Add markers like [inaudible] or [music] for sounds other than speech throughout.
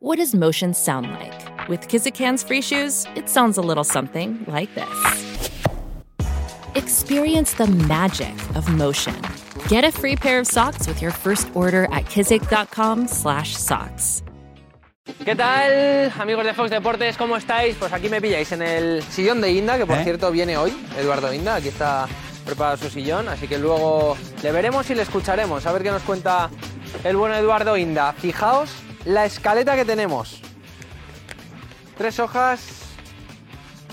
What does motion sound like? With Kizikans free shoes, it sounds a little something like this. Experience the magic of motion. Get a free pair of socks with your first order at kizik.com/socks. ¿Qué tal, amigos de Fox Deportes? ¿Cómo estáis? Pues aquí me pilláis en el sillón de Inda, que por ¿Eh? cierto viene hoy, Eduardo Inda. Aquí está preparado su sillón, así que luego le veremos y le escucharemos. A ver qué nos cuenta el bueno Eduardo Inda. Fijaos la escaleta que tenemos. Tres hojas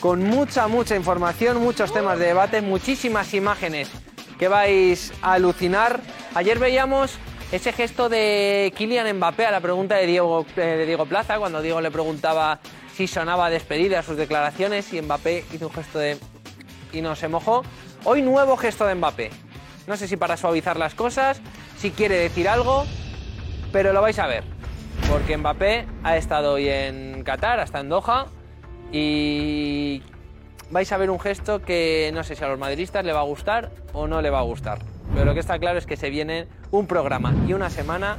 con mucha, mucha información, muchos temas de debate, muchísimas imágenes que vais a alucinar. Ayer veíamos ese gesto de Kylian Mbappé a la pregunta de Diego, eh, de Diego Plaza, cuando Diego le preguntaba si sonaba despedida sus declaraciones y Mbappé hizo un gesto de... y no se mojó. Hoy nuevo gesto de Mbappé. No sé si para suavizar las cosas, si quiere decir algo, pero lo vais a ver. Porque Mbappé ha estado hoy en Qatar, hasta en Doha, y vais a ver un gesto que no sé si a los madridistas le va a gustar o no le va a gustar. Pero lo que está claro es que se viene un programa y una semana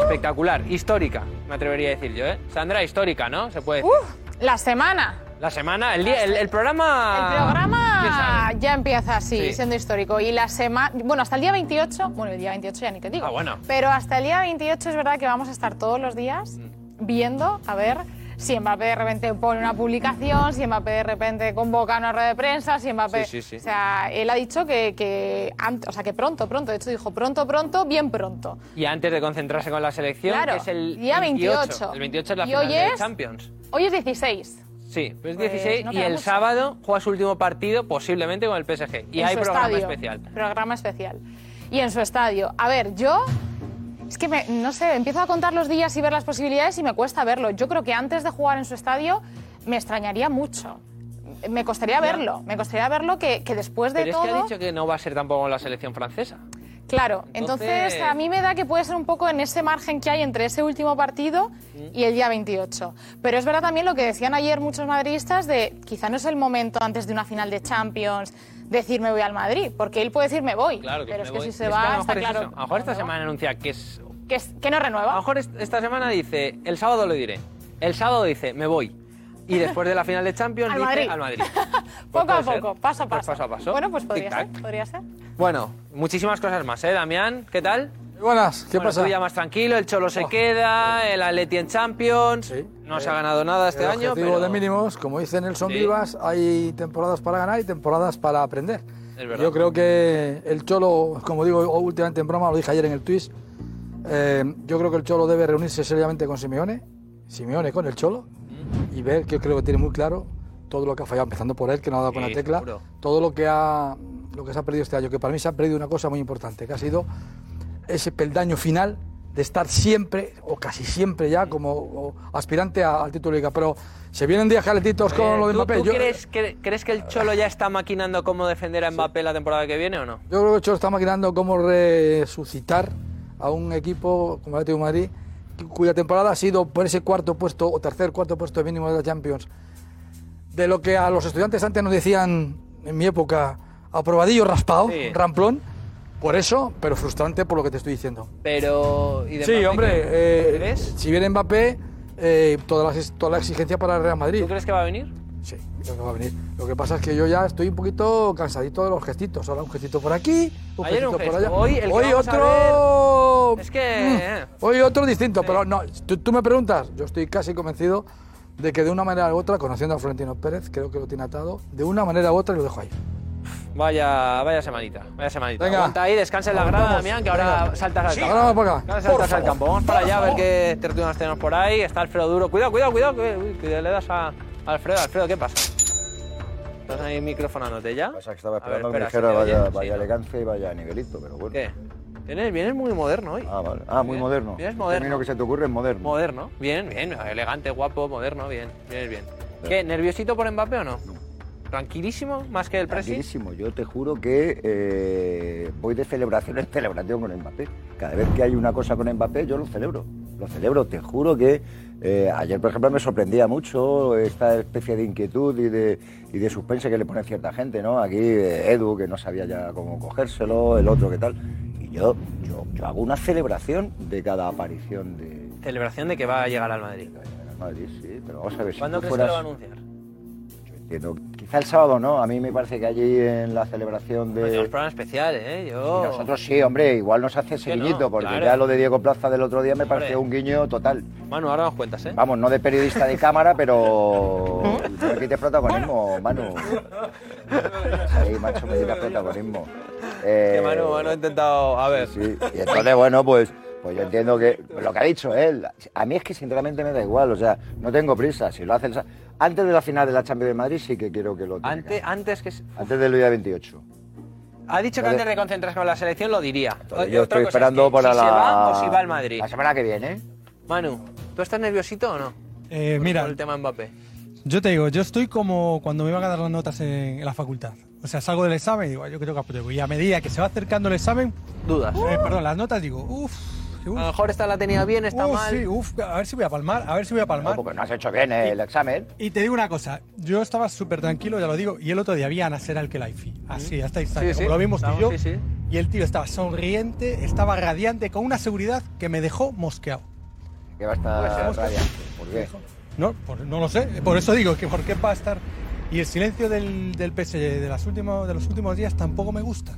espectacular, histórica, me atrevería a decir yo, ¿eh? Sandra, histórica, ¿no? Se puede decir. La semana. La semana, el, día, el, el programa... El ¿quién programa ya empieza así, Sí. siendo histórico. Y la semana. Bueno, hasta el día 28. Bueno, el día 28 ya ni te digo. Ah, bueno. Pero hasta el día 28 es verdad que vamos a estar todos los días Mm. viendo, a ver. Si Mbappé de repente pone una publicación, si Mbappé de repente convoca una rueda de prensa, si Mbappé... Sí, sí, sí. O sea, él ha dicho que, que o sea, que pronto, pronto. De hecho, dijo pronto, pronto, bien pronto. Y antes de concentrarse con la selección, Claro, que es el día 28. El 28 es la Y final hoy de es- Champions. Hoy es 16. Sí, pues Pues 16 no y el mucho. sábado juega su último partido posiblemente con el PSG. Y en hay su programa estadio. especial. Programa especial. Y en su estadio. A ver, yo. Es que me- no sé, empiezo a contar los días y ver las posibilidades y me cuesta verlo. Yo creo que antes de jugar en su estadio me extrañaría mucho. Me costaría verlo. Me costaría verlo que, que después de Pero es todo. que ha dicho que no va a ser tampoco la selección francesa. Claro, entonces... Entonces- a mí me da que puede ser un poco en ese margen que hay entre ese último partido y el día 28. Pero es verdad también lo que decían ayer muchos madridistas de quizá no es el momento antes de una final de Champions decir me voy al Madrid, porque él puede decir me voy, Claro que pero me es que voy. si se Es que va a lo está es claro. eso. A lo mejor esta no, semana anuncia que es. Que, es- que no A lo renueva. mejor es- esta semana dice, el sábado lo diré. El sábado dice, me voy. Y después de la final de Champions Al dice Madrid. al Madrid. [laughs] poco a ser. poco, paso a Pues paso. paso a paso. Bueno, pues podría ser, podría ser. Bueno, muchísimas cosas más, ¿eh, Damián? ¿Qué tal? Buenas, ¿qué Bueno, pasa? tú ya más tranquilo, el Cholo se queda, el Atleti en Champions. Sí. No se Eh, ha ganado nada este el año, objetivo pero... de mínimos, como dice Nelson Sí. Vivas, hay temporadas para ganar y temporadas para aprender. Es verdad. Yo creo que el Cholo, como digo últimamente en broma, lo dije ayer en el twist, eh, yo creo que el Cholo debe reunirse seriamente con Simeone, Simeone con el Cholo. Y ver que yo creo que tiene muy claro todo lo que ha fallado, empezando por él, que no ha dado con Sí, la tecla, seguro. todo lo que, ha, lo que se ha perdido este año, que para mí se ha perdido una cosa muy importante, que ha sido ese peldaño final de estar siempre, o casi siempre ya, como aspirante a- al título de liga. Pero se vienen días calentitos con Eh, lo de ¿tú- Mbappé. ¿Tú Yo, crees, que, crees que el Cholo ya está maquinando cómo defender a Mbappé la temporada que viene o no? yo creo que el Cholo está maquinando cómo resucitar a un equipo como el Atlético de Madrid, cuya temporada ha sido por ese cuarto puesto, o tercer, cuarto puesto mínimo de la Champions. De lo que a los estudiantes antes nos decían, en mi época, aprobadillo raspado, Sí. ramplón. Por eso, pero frustrante por lo que te estoy diciendo. Pero... ¿y de Sí, Mbappé hombre, eh, si viene Mbappé, eh, toda, la, toda la exigencia para el Real Madrid. ¿Tú crees que va a venir? Sí, creo que va a venir. Lo que pasa es que yo ya estoy un poquito cansadito de los gestitos. Ahora un gestito por aquí, un Ayer gestito un por allá. hoy el a otro. Es que... eh, Mm, Hoy otro distinto, pero no. Tú, tú me preguntas, yo estoy casi convencido de que de una manera u otra, conociendo a Florentino Pérez, creo que lo tiene atado, de una manera u otra y lo dejo ahí. Vaya, vaya semanita, vaya semanita. Venga. Aguanta ahí, descansa en la grada. Damián, que ahora Venga. saltas al campo. Ahora vamos para acá. Saltas al campo. Vamos para allá a ver qué tertulias tenemos por ahí. Está Alfredo Duro. Cuidado, cuidado, cuidado. Que, uy, que le das a Alfredo. Alfredo, ¿qué pasa? Estás ahí microfonándote ya. Pasa que estaba ver, esperando que me dijera vaya, Sí, ¿no? elegancia y vaya nivelito, pero bueno. ¿Qué? Vienes, vienes muy moderno hoy. Ah, vale. Ah, muy Bien. moderno. Vienes El moderno. término que se te ocurre es moderno. Moderno. Bien, bien. Elegante, guapo, moderno. Bien, vienes bien. ¿Qué? ¿Nerviosito por Mbappé o no? ¿Tranquilísimo? ¿Más que el pressing? Tranquilísimo. Yo te juro que eh, voy de celebración en celebración con Mbappé. Cada vez que hay una cosa con Mbappé, yo lo celebro. Lo celebro. Te juro que eh, ayer, por ejemplo, me sorprendía mucho esta especie de inquietud y de, y de suspense que le pone cierta gente, ¿no? Aquí eh, Edu, que no sabía ya cómo cogérselo, el otro, que tal. Y yo, yo, yo hago una celebración de cada aparición de, celebración de que va a llegar al Madrid. Al Madrid, sí, pero vamos a ver si ¿Cuándo tú crees que lo va a anunciar? Entiendo, quizá el sábado no, a mí me parece que allí en la celebración Pues de... tenemos programa especial, ¿eh? Yo... Y nosotros sí, hombre, igual nos hace ese no, guiñito, porque claro. ya lo de Diego Plaza del otro día me Hombre. pareció un guiño total. Manu, ahora nos cuentas, ¿eh? Vamos, no de periodista de cámara, pero me quites protagonismo, Manu. Ahí, macho, me quitas protagonismo. Eh, Que Manu, Manu ha intentado... A ver. Sí, y entonces, bueno, pues, pues yo entiendo que lo que ha dicho él, a mí es que sinceramente me da igual, o sea, no tengo prisa. Si lo hace el antes de la final de la Champions de Madrid, sí que quiero que lo tenga. Antes, antes que... Antes del día 28. Ha dicho que antes de concentrarse con la selección lo diría. Entonces, yo estoy cosa es esperando que para si la. se va o si va al Madrid. La semana que viene. Manu, ¿tú estás nerviosito o no? Eh, Por mira, el tema Mbappé. yo te digo, yo estoy como cuando me van a dar las notas en, en la facultad. O sea, salgo del examen y digo, "Ah, yo creo que apruebo. Y a medida que se va acercando el examen, Dudas. eh, perdón, las notas digo, uff, A lo mejor esta la tenía bien, está uf, mal. sí, uf, a ver si voy a palmar, a ver si voy a No, palmar. porque no has hecho bien el examen. Y te digo una cosa, yo estaba súper tranquilo, ya lo digo, y el otro día vi a Nasser al Khelaifi, así, hasta instante, Sí, sí, lo vimos tú y yo, estamos, sí, sí. y el tío estaba sonriente, estaba radiante, con una seguridad que me dejó mosqueado. Que va a estar radiante. ¿Por qué? No, por- no lo sé, por eso digo que por qué va a estar... Y el silencio del, del PSG de, las últimos, de los últimos días tampoco me gusta.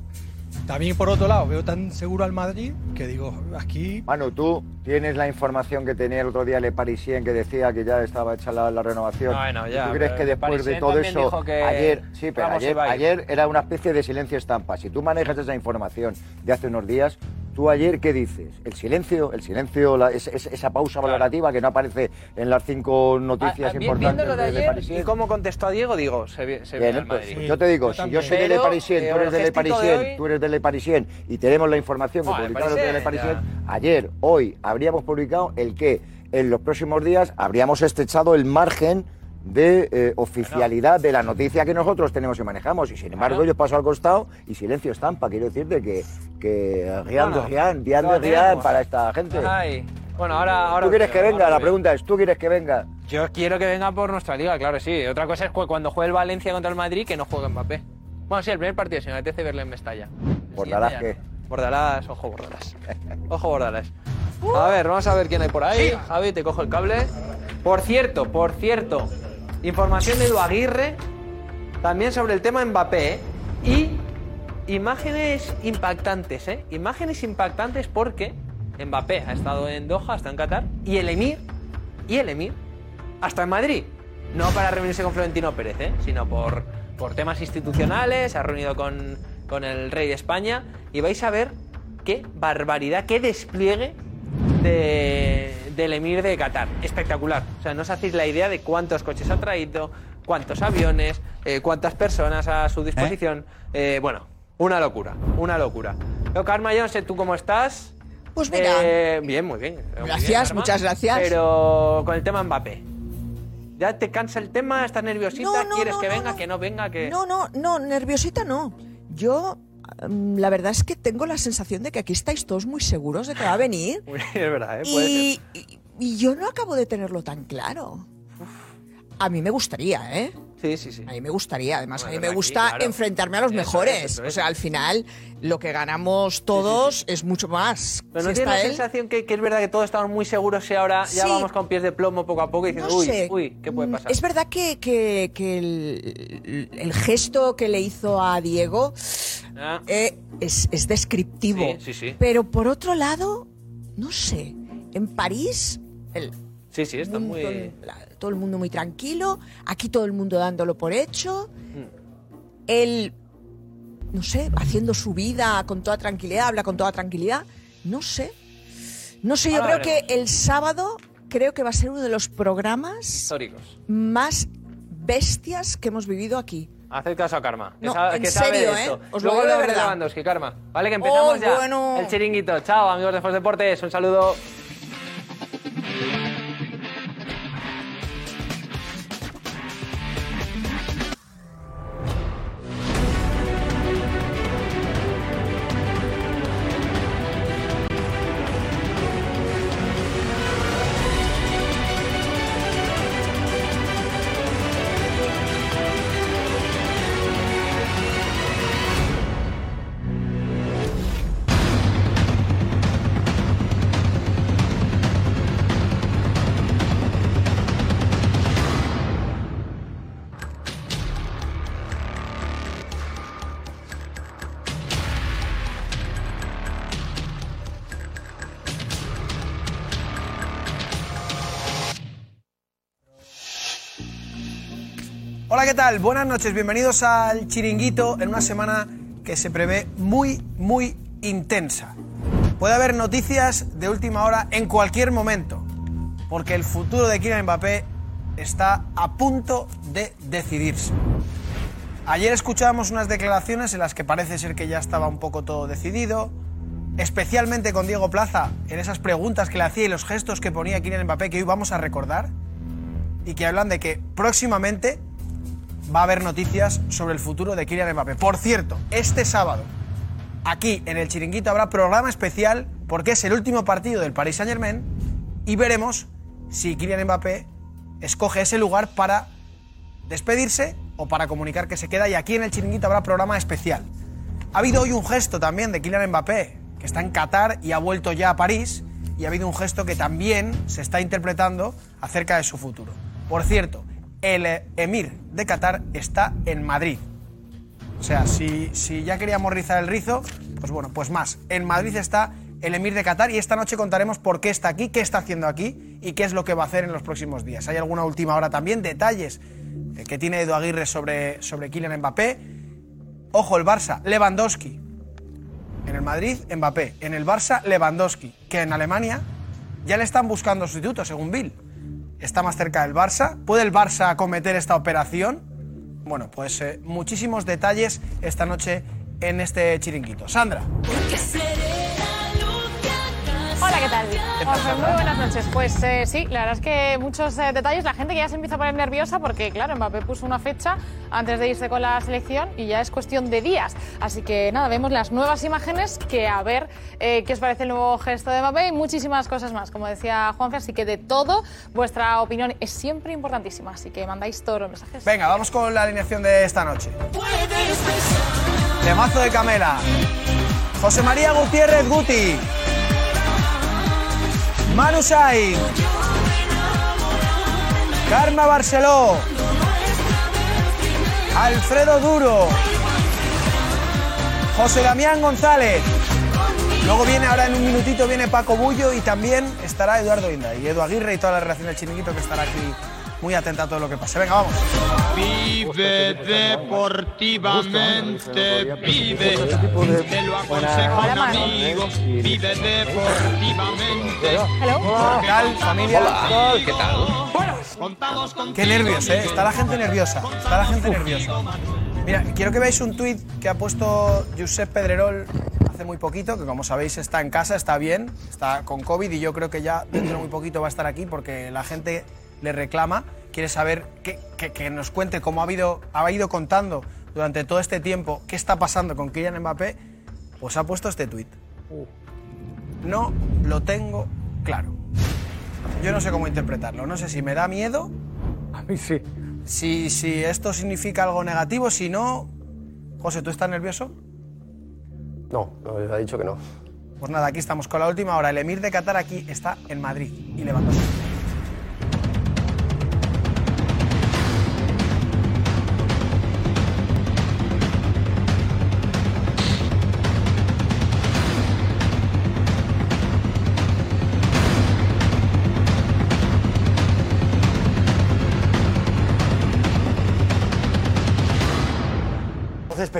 También por otro lado, veo tan seguro al Madrid que digo, aquí Manu, tú tienes la información que tenía el otro día Le Parisien que decía que ya estaba hecha la, la renovación. Bueno, ¿Y ya, ¿Tú crees que después de todo eso, ayer, sí, pero ayer, ayer era una especie de silencio estampa. Si tú manejas esa información de hace unos días, tú ayer qué dices? El silencio, el silencio, la- es- es- esa pausa valorativa que no aparece en las cinco noticias Ah, ah, vi- importantes viendo lo de Le ayer Parisien. y cómo contestó a Diego, digo, se, vi- se Bien, viene al pues, Madrid. yo te digo, Yo si yo soy de Le Parisien, tú eres el de Le de Parisien, hoy- tú eres de Le Parisien y tenemos la información que Le publicaron de Le Parisien, Parisien, ayer, hoy, habríamos publicado el que en los próximos días habríamos estrechado el margen de eh, oficialidad de la noticia que nosotros tenemos y manejamos. Y sin embargo, yo paso al costado y silencio estampa. Quiero decirte que, que rian de rian, rian de rian para esta gente. Ay. Bueno, ahora, ahora ¿Tú quieres que venga? La pregunta es, ¿tú quieres que venga? Yo quiero que venga por nuestra liga, claro, sí. Otra cosa es cu- cuando juegue el Valencia contra el Madrid que no juegue Mbappé. Bueno, sí, el primer partido, si me apetece verle en Mestalla. Ya ¿qué? no. Bordalás, ojo Bordalás. [laughs] Ojo Bordalás. A ver, vamos a ver quién hay por ahí. Javi, te cojo el cable. Por cierto, por cierto, información de Edu Aguirre también sobre el tema Mbappé ¿eh? y imágenes impactantes, ¿eh? Imágenes impactantes porque Mbappé ha estado en Doha, está en Qatar y el Emir y el Emir hasta en Madrid. No para reunirse con Florentino Pérez, ¿eh? sino por, por temas institucionales. Se ha reunido con, con el rey de España y vais a ver qué barbaridad, qué despliegue de- del Emir de Qatar. Espectacular. O sea, no os hacéis la idea de cuántos coches ha traído, cuántos aviones, eh, cuántas personas a su disposición. Eh, bueno, una locura, una locura. Yo no sé tú cómo estás. Pues mira. Eh, bien, muy bien. Muy Gracias, bien, muchas gracias. Pero con el tema Mbappé. ¿Ya te cansa el tema? ¿Estás nerviosita? No, no, ¿Quieres no, que venga? ¿Que no venga? que No, no, no, nerviosita no. Yo, la verdad es que tengo la sensación de que aquí estáis todos muy seguros de que va a venir. [laughs] Es verdad, ¿eh? Y- y yo no acabo de tenerlo tan claro. A mí me gustaría, ¿eh? Sí, sí, sí. A mí me gustaría, además Bueno, a mí me aquí, gusta claro. enfrentarme a los Eso mejores. es. O sea, al final lo que ganamos todos es mucho más. Pero Si no la él. sensación que, que es verdad que todos estamos muy seguros y ahora ya vamos con pies de plomo poco a poco y diciendo, No uy, sé. uy, ¿qué puede Mm, pasar? Es verdad que, que- que el, el gesto que le hizo a Diego Ah, eh, es, es descriptivo. Sí, sí, sí. Pero por otro lado, no sé, en París el sí, sí, está muy... todo el mundo muy tranquilo, aquí todo el mundo dándolo por hecho, Mm. él, no sé, haciendo su vida con toda tranquilidad, habla con toda tranquilidad, no sé. No sé, yo Ahora creo que el sábado creo que va a ser uno de los programas Históricos. más bestias que hemos vivido aquí. Haced caso a Karma, que, No, sabe, en que sabe serio, de esto. ¿eh? Os lo Luego digo de verdad. Karma. Vale, que empezamos Oh, ya bueno. el chiringuito. Chao, amigos de Fox Deportes, un saludo. ¿Qué tal? Buenas noches, bienvenidos al Chiringuito en una semana que se prevé muy, muy intensa. Puede haber noticias de última hora en cualquier momento, porque el futuro de Kylian Mbappé está a punto de decidirse. Ayer escuchábamos unas declaraciones en las que parece ser que ya estaba un poco todo decidido, especialmente con Diego Plaza, en esas preguntas que le hacía y los gestos que ponía Kylian Mbappé que hoy vamos a recordar, y que hablan de que próximamente va a haber noticias sobre el futuro de Kylian Mbappé. Por cierto, este sábado, aquí en el Chiringuito habrá programa especial porque es el último partido del Paris Saint-Germain y veremos si Kylian Mbappé escoge ese lugar para despedirse o para comunicar que se queda y aquí en el Chiringuito habrá programa especial. Ha habido hoy un gesto también de Kylian Mbappé, que está en Qatar y ha vuelto ya a París, y ha habido un gesto que también se está interpretando acerca de su futuro. Por cierto, el emir de Qatar está en Madrid. O sea, si, si ya queríamos rizar el rizo, pues bueno, pues más. En Madrid está el emir de Qatar y esta noche contaremos por qué está aquí, qué está haciendo aquí y qué es lo que va a hacer en los próximos días. Hay alguna última hora también, detalles eh, que tiene Edu Aguirre sobre, sobre Kylian Mbappé. Ojo, el Barça, Lewandowski. En el Madrid, Mbappé. En el Barça, Lewandowski. Que en Alemania ya le están buscando sustituto, según Bill. Está más cerca del Barça. ¿Puede el Barça acometer esta operación? Bueno, pues eh, muchísimos detalles esta noche en este chiringuito. Sandra. Hola, ¿qué tal? Juanfe, muy buenas noches. Pues eh, sí, la verdad es que muchos eh, detalles. La gente que ya se empieza a poner nerviosa porque, claro, Mbappé puso una fecha antes de irse con la selección y ya es cuestión de días. Así que nada, vemos las nuevas imágenes que a ver eh, qué os parece el nuevo gesto de Mbappé y muchísimas cosas más, como decía Juanfe. Así que de todo, vuestra opinión es siempre importantísima. Así que mandáis todos los mensajes. Venga, vamos con la alineación de esta noche. Temazo de Camela. José María Gutiérrez Guti. Manu Sainz. Karma Barceló. Alfredo Duro. José Damián González. Luego viene ahora en un minutito viene Paco Bullo y también estará Eduardo Inda y Edu Aguirre y toda la relación del chiringuito que estará aquí muy atenta a todo lo que pase. Venga, vamos. Vive deportivamente, vive. Te lo aconsejo un amigo. Vive deportivamente. ¿Qué tal, familia? ¿Qué tal? Qué nervios, ¿eh? Está la gente nerviosa. Está la gente nerviosa. Mira, quiero que veáis un tuit que ha puesto Josep Pedrerol hace muy poquito, que como sabéis está en casa, está bien, está con COVID y yo creo que ya dentro de muy poquito va a estar aquí porque la gente le reclama, quiere saber que, que- que nos cuente cómo ha, habido, ha ido contando durante todo este tiempo qué está pasando con Kylian Mbappé, pues ha puesto este tuit. No lo tengo claro. Yo no sé cómo interpretarlo. No sé si me da miedo. A mí sí. Si, si esto significa algo negativo, si no. José, ¿tú estás nervioso? No, no, ha dicho que no. Pues nada, aquí estamos con la última hora. El emir de Qatar aquí está en Madrid y Lewandowski.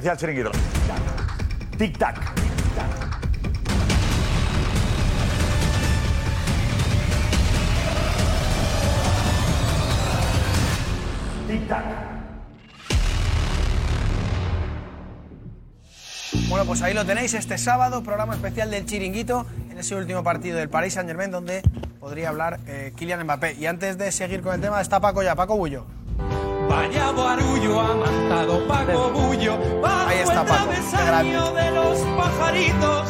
Especial chiringuito. Tic tac. Tic tac. Bueno, pues ahí lo tenéis este sábado, programa especial del Chiringuito, en ese último partido del Paris Saint Germain, donde podría hablar eh, Kylian Mbappé. Y antes de seguir con el tema, está Paco ya, Paco Bullo. Vaya barullo ha matado Paco Bullo. bajo Ahí está el Paco, qué travesaño de los pajaritos.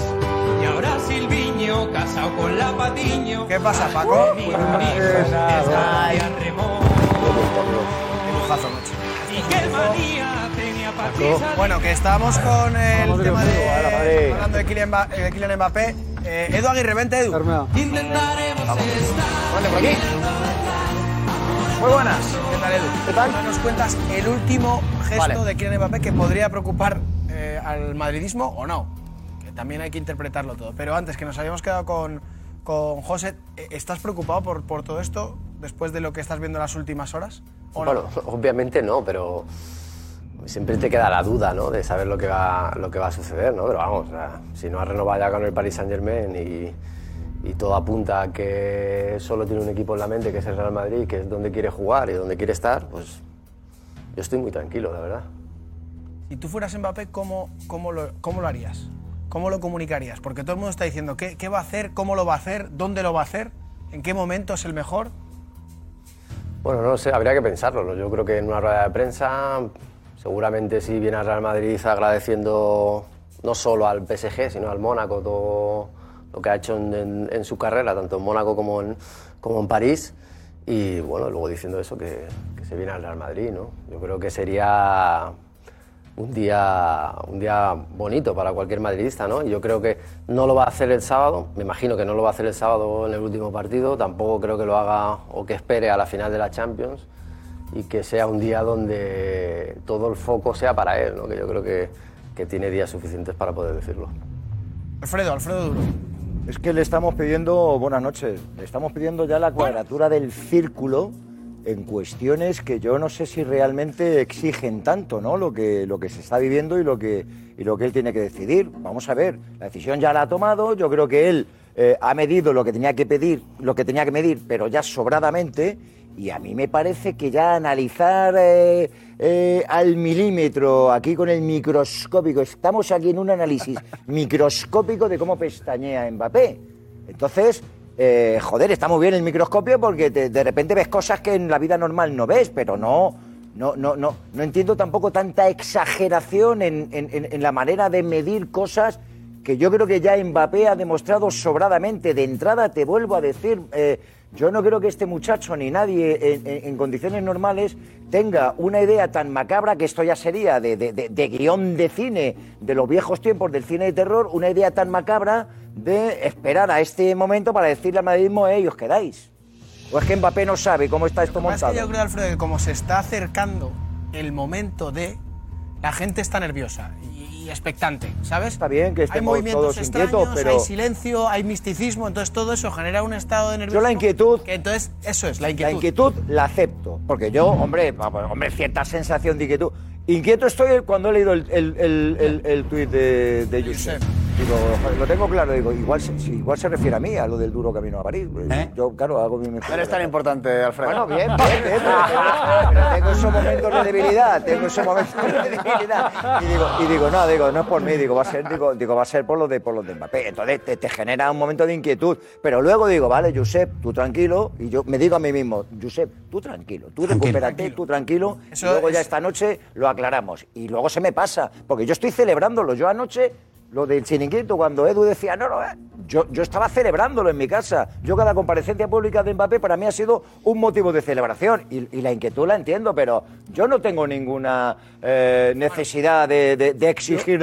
Y ahora Silviño, casado con la Patiño. ¿Qué pasa, Paco? Mi. Y qué manía tenía Patricia. Bueno, que estamos con el Vamos, tema de, hablando de Kylian, Mba- eh, Kylian Mbappé. Eh, Edu Aguirre, vente, Edu. Intentaremos estar. Vente por aquí. Muy buenas. ¿Qué tal, Edu? ¿Qué tal? Nos cuentas el último gesto Vale. de Kylian Mbappé que podría preocupar eh, al madridismo o no. Que también hay que interpretarlo todo. Pero antes, que nos habíamos quedado con, con José, eh, ¿estás preocupado por, por todo esto? después de lo que estás viendo en las últimas horas? ¿O no? Bueno, obviamente no, pero siempre te queda la duda, ¿no? De saber lo que va, lo que va a suceder, ¿no? Pero vamos, o sea, si no ha renovado ya con el Paris Saint Germain y, y todo apunta a que solo tiene un equipo en la mente, que es el Real Madrid, que es donde quiere jugar y donde quiere estar, pues yo estoy muy tranquilo, la verdad. Si tú fueras Mbappé, ¿cómo, cómo, lo, ¿cómo lo harías? ¿Cómo lo comunicarías? Porque todo el mundo está diciendo ¿qué, qué va a hacer, cómo lo va a hacer, dónde lo va a hacer, en qué momento es el mejor. Bueno, no sé, habría que pensarlo. Yo creo que en una rueda de prensa, seguramente si viene al Real Madrid agradeciendo no solo al PSG, sino al Mónaco todo lo que ha hecho en, en- en su carrera, tanto en Mónaco como en, como en París. Y bueno, luego diciendo eso, que, que se viene al Real Madrid, ¿no? Yo creo que sería un día, un día bonito para cualquier madridista, ¿no? Y yo creo que no lo va a hacer el sábado, me imagino que no lo va a hacer el sábado en el último partido, tampoco creo que lo haga o que espere a la final de la Champions y que sea un día donde todo el foco sea para él, ¿no? Que yo creo que, que tiene días suficientes para poder decirlo. Alfredo, Alfredo Duro. Es que le estamos pidiendo, buenas noches, le estamos pidiendo ya la cuadratura del círculo en cuestiones que yo no sé si realmente exigen tanto, ¿no? Lo que, lo que se está viviendo y lo que, y lo que él tiene que decidir. Vamos a ver, la decisión ya la ha tomado, yo creo que él eh, ha medido lo que tenía que pedir, lo que tenía que medir, pero ya sobradamente, y a mí me parece que ya analizar eh, eh, al milímetro, aquí con el microscópico, estamos aquí en un análisis [laughs] microscópico de cómo pestañea Mbappé. Entonces, eh, joder, está muy bien el microscopio porque te- de repente ves cosas que en la vida normal no ves, pero no, no, no, no, no entiendo tampoco tanta exageración en, en- en- en la manera de medir cosas que yo creo que ya Mbappé ha demostrado sobradamente. De entrada, te vuelvo a decir, eh, yo no creo que este muchacho ni nadie en, en- en condiciones normales tenga una idea tan macabra que esto ya sería de, de- de- de guion de cine de los viejos tiempos del cine de terror, una idea tan macabra de esperar a este momento para decirle al madridismo, eh, y os quedáis. O es que Mbappé no sabe cómo está esto es montado. que yo creo, Alfredo, que como se está acercando el momento de. La gente está nerviosa y, y expectante, ¿sabes? Está bien que Hay estemos movimientos todos extraños, inquietos, pero- hay silencio, hay misticismo, entonces todo eso genera un estado de nerviosismo. Yo la inquietud. Que entonces, eso es, la inquietud. La inquietud la acepto, porque yo, hombre, hombre, cierta sensación de inquietud. Inquieto estoy cuando he leído el, el, el, el, el tuit de, de. Digo, lo tengo claro, digo, igual, igual se refiere a mí, a lo del duro camino a París. Yo, claro, hago mi mejor. No eres tan importante, Alfredo. Bueno, bien, bien, bien, pero, tengo- [laughs] pero tengo esos momentos de debilidad, tengo esos momentos de debilidad. Y digo, y digo, no, digo, no es por mí, digo, va a ser, digo, digo, va a ser por los de por los de Mbappé. Entonces te, te genera un momento de inquietud. Pero luego digo, vale, Josep, tú tranquilo, y yo me digo a mí mismo, Josep, tú tranquilo, tú recupérate, tú tranquilo, y luego ya es- esta noche lo aclaramos. Y luego se me pasa, porque yo estoy celebrándolo. Yo anoche lo del chiringuito, cuando Edu decía, no, no, eh", yo, yo estaba celebrándolo en mi casa. Yo cada comparecencia pública de Mbappé para mí ha sido un motivo de celebración. Y, la inquietud la entiendo, pero yo no tengo ninguna eh, necesidad de, de- de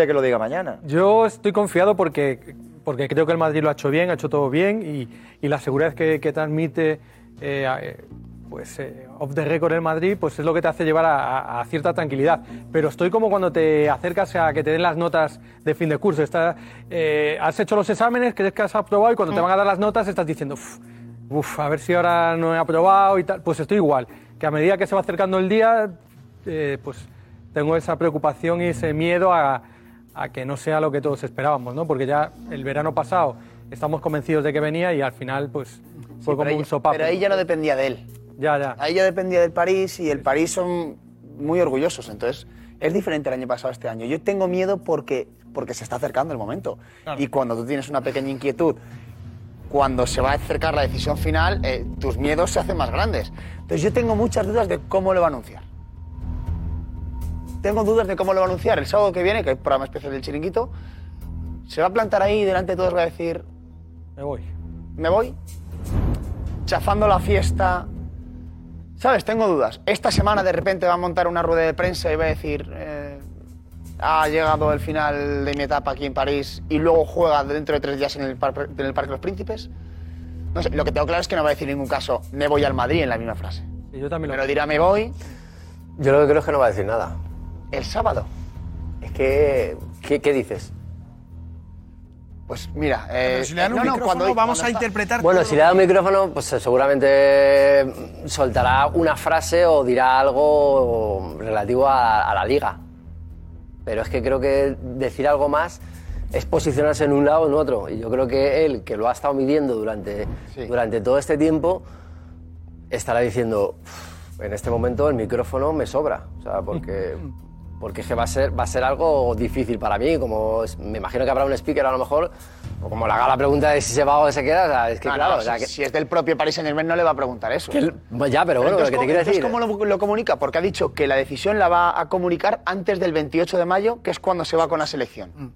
que lo diga mañana. Yo estoy confiado porque, porque creo que el Madrid lo ha hecho bien, ha hecho todo bien y, la seguridad que, transmite eh, pues, eh, off the record el Madrid pues es lo que te hace llevar a, a- cierta tranquilidad. Pero estoy como cuando te acercas a que te den las notas de fin de curso. Está, eh, has hecho los exámenes, crees que has aprobado y cuando te van a dar las notas estás diciendo, "Uf, uf, a ver si ahora no he aprobado y tal. Pues estoy igual, que a medida que se va acercando el día, eh, pues tengo esa preocupación y ese miedo a, a que no sea lo que todos esperábamos, ¿no? Porque ya el verano pasado estamos convencidos de que venía y al final, pues, fue como pero, un sopapo. pero ahí ya no dependía de él. Ya, ya. Ahí ya dependía del París y el París son muy orgullosos. Entonces, es diferente el año pasado a este año. Yo tengo miedo porque, porque se está acercando el momento. Y cuando tú tienes una pequeña inquietud, cuando se va a acercar la decisión final, eh, tus miedos se hacen más grandes. Entonces, yo tengo muchas dudas de cómo lo va a anunciar. Tengo dudas de cómo lo va a anunciar. El sábado que viene, que hay programa especial del chiringuito, se va a plantar ahí delante de todos, va a decir, Me voy. me voy, chafando la fiesta. ¿Sabes? Tengo dudas. Esta semana de repente va a montar una rueda de prensa y va a decir, eh, ha llegado el final de mi etapa aquí en París y luego juega dentro de tres días en el, par- en el Parque de los Príncipes. No sé, lo que tengo claro es que no va a decir en ningún caso, me voy al Madrid en la misma frase. Y yo también lo Pero dirá, me voy Yo lo que creo es que no va a decir nada. el sábado. Es que, ¿qué, qué dices? Pues mira, eh, si le dan un no, no, micrófono, cuando- vamos cuando a interpretar. Bueno, todo si le da un micrófono, pues eh, seguramente soltará una frase o dirá algo relativo a, a la liga. Pero es que creo que decir algo más es posicionarse en un lado o en otro. Y yo creo que él, que lo ha estado midiendo durante, durante todo este tiempo, estará diciendo, "Uf, en este momento el micrófono me sobra. O sea, porque, [laughs] porque es que va a, ser, va a ser algo difícil para mí. Como es- me imagino que habrá un speaker a lo mejor, o como le haga la pregunta de si se va o se queda. o sea, es que No, claro, no, o sea, si, que- si es del propio Paris Saint Germain no le va a preguntar eso. que el- ya, pero bueno, lo entonces, que te ¿cómo- quiero decir. ¿Cómo lo, lo comunica? Porque ha dicho que la decisión la va a comunicar antes del 28 de mayo, que es cuando se va con la selección. Mm.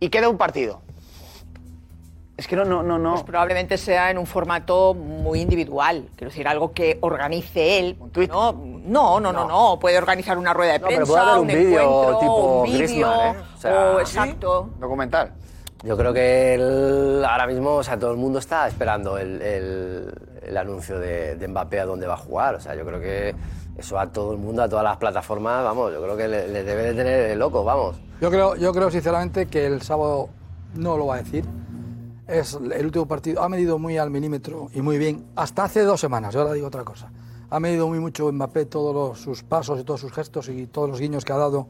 Y queda un partido. Es que no, no, no, no. Pues probablemente sea en un formato muy individual, quiero decir, algo que organice él. No, no, no, no, no, puede organizar una rueda de No, pero prensa, puede haber un vídeo encuentro, tipo un vídeo, Griezmann, ¿eh? O sea, o exacto. Documental. Yo creo que el- ahora mismo, o sea, todo el mundo está esperando el, el- el anuncio de, de Mbappé a dónde va a jugar. O sea, yo creo que eso a todo el mundo, a todas las plataformas, vamos, yo creo que le, le debe de tener loco, vamos. Yo creo, yo creo sinceramente que el sábado no lo va a decir. Es el último partido. Ha medido muy al milímetro y muy bien. Hasta hace dos semanas, yo ahora digo otra cosa. Ha medido muy mucho Mbappé todos los- sus pasos y todos sus gestos y todos los guiños que ha dado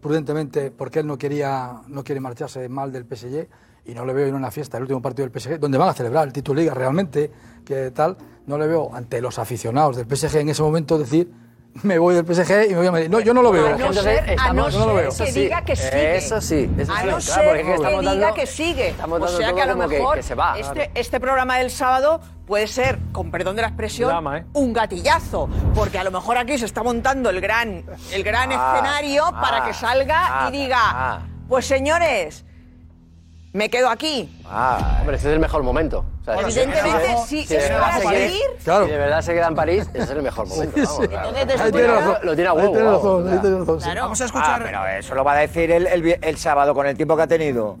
prudentemente porque él no quería no quiere marcharse mal del PSG y no le veo en una fiesta el último partido del PSG donde van a celebrar el título de liga realmente que tal no le veo ante los aficionados del PSG en ese momento decir me voy del PSG y me voy a Madrid no yo no lo veo A no ser, a no Yo no lo veo. que diga que sigue. Eso sí, eso a sí, no claro, ser que estamos diga dando- que sigue. estamos O dando sea que a lo que- mejor que se va. este, este programa del sábado puede ser, con perdón de la expresión, Drama, ¿eh? un gatillazo. Porque a lo mejor aquí se está montando el gran, el gran Ah, escenario ah, para que salga ah, y diga, ah. pues señores, me quedo aquí. Ah, hombre, ese es el mejor momento. O sea, evidentemente, si- si si de verdad se queda- seguir, Claro. Si de verdad se queda en París, ese es el mejor momento. vamos, claro. Entonces, ahí tiene razón Lo tiene a ahí huevo, tiene vamos, razón, ahí claro. tiene razón sí. Claro. Vamos a escuchar. Ah, pero eso lo va a decir el, el el sábado con el tiempo que ha tenido.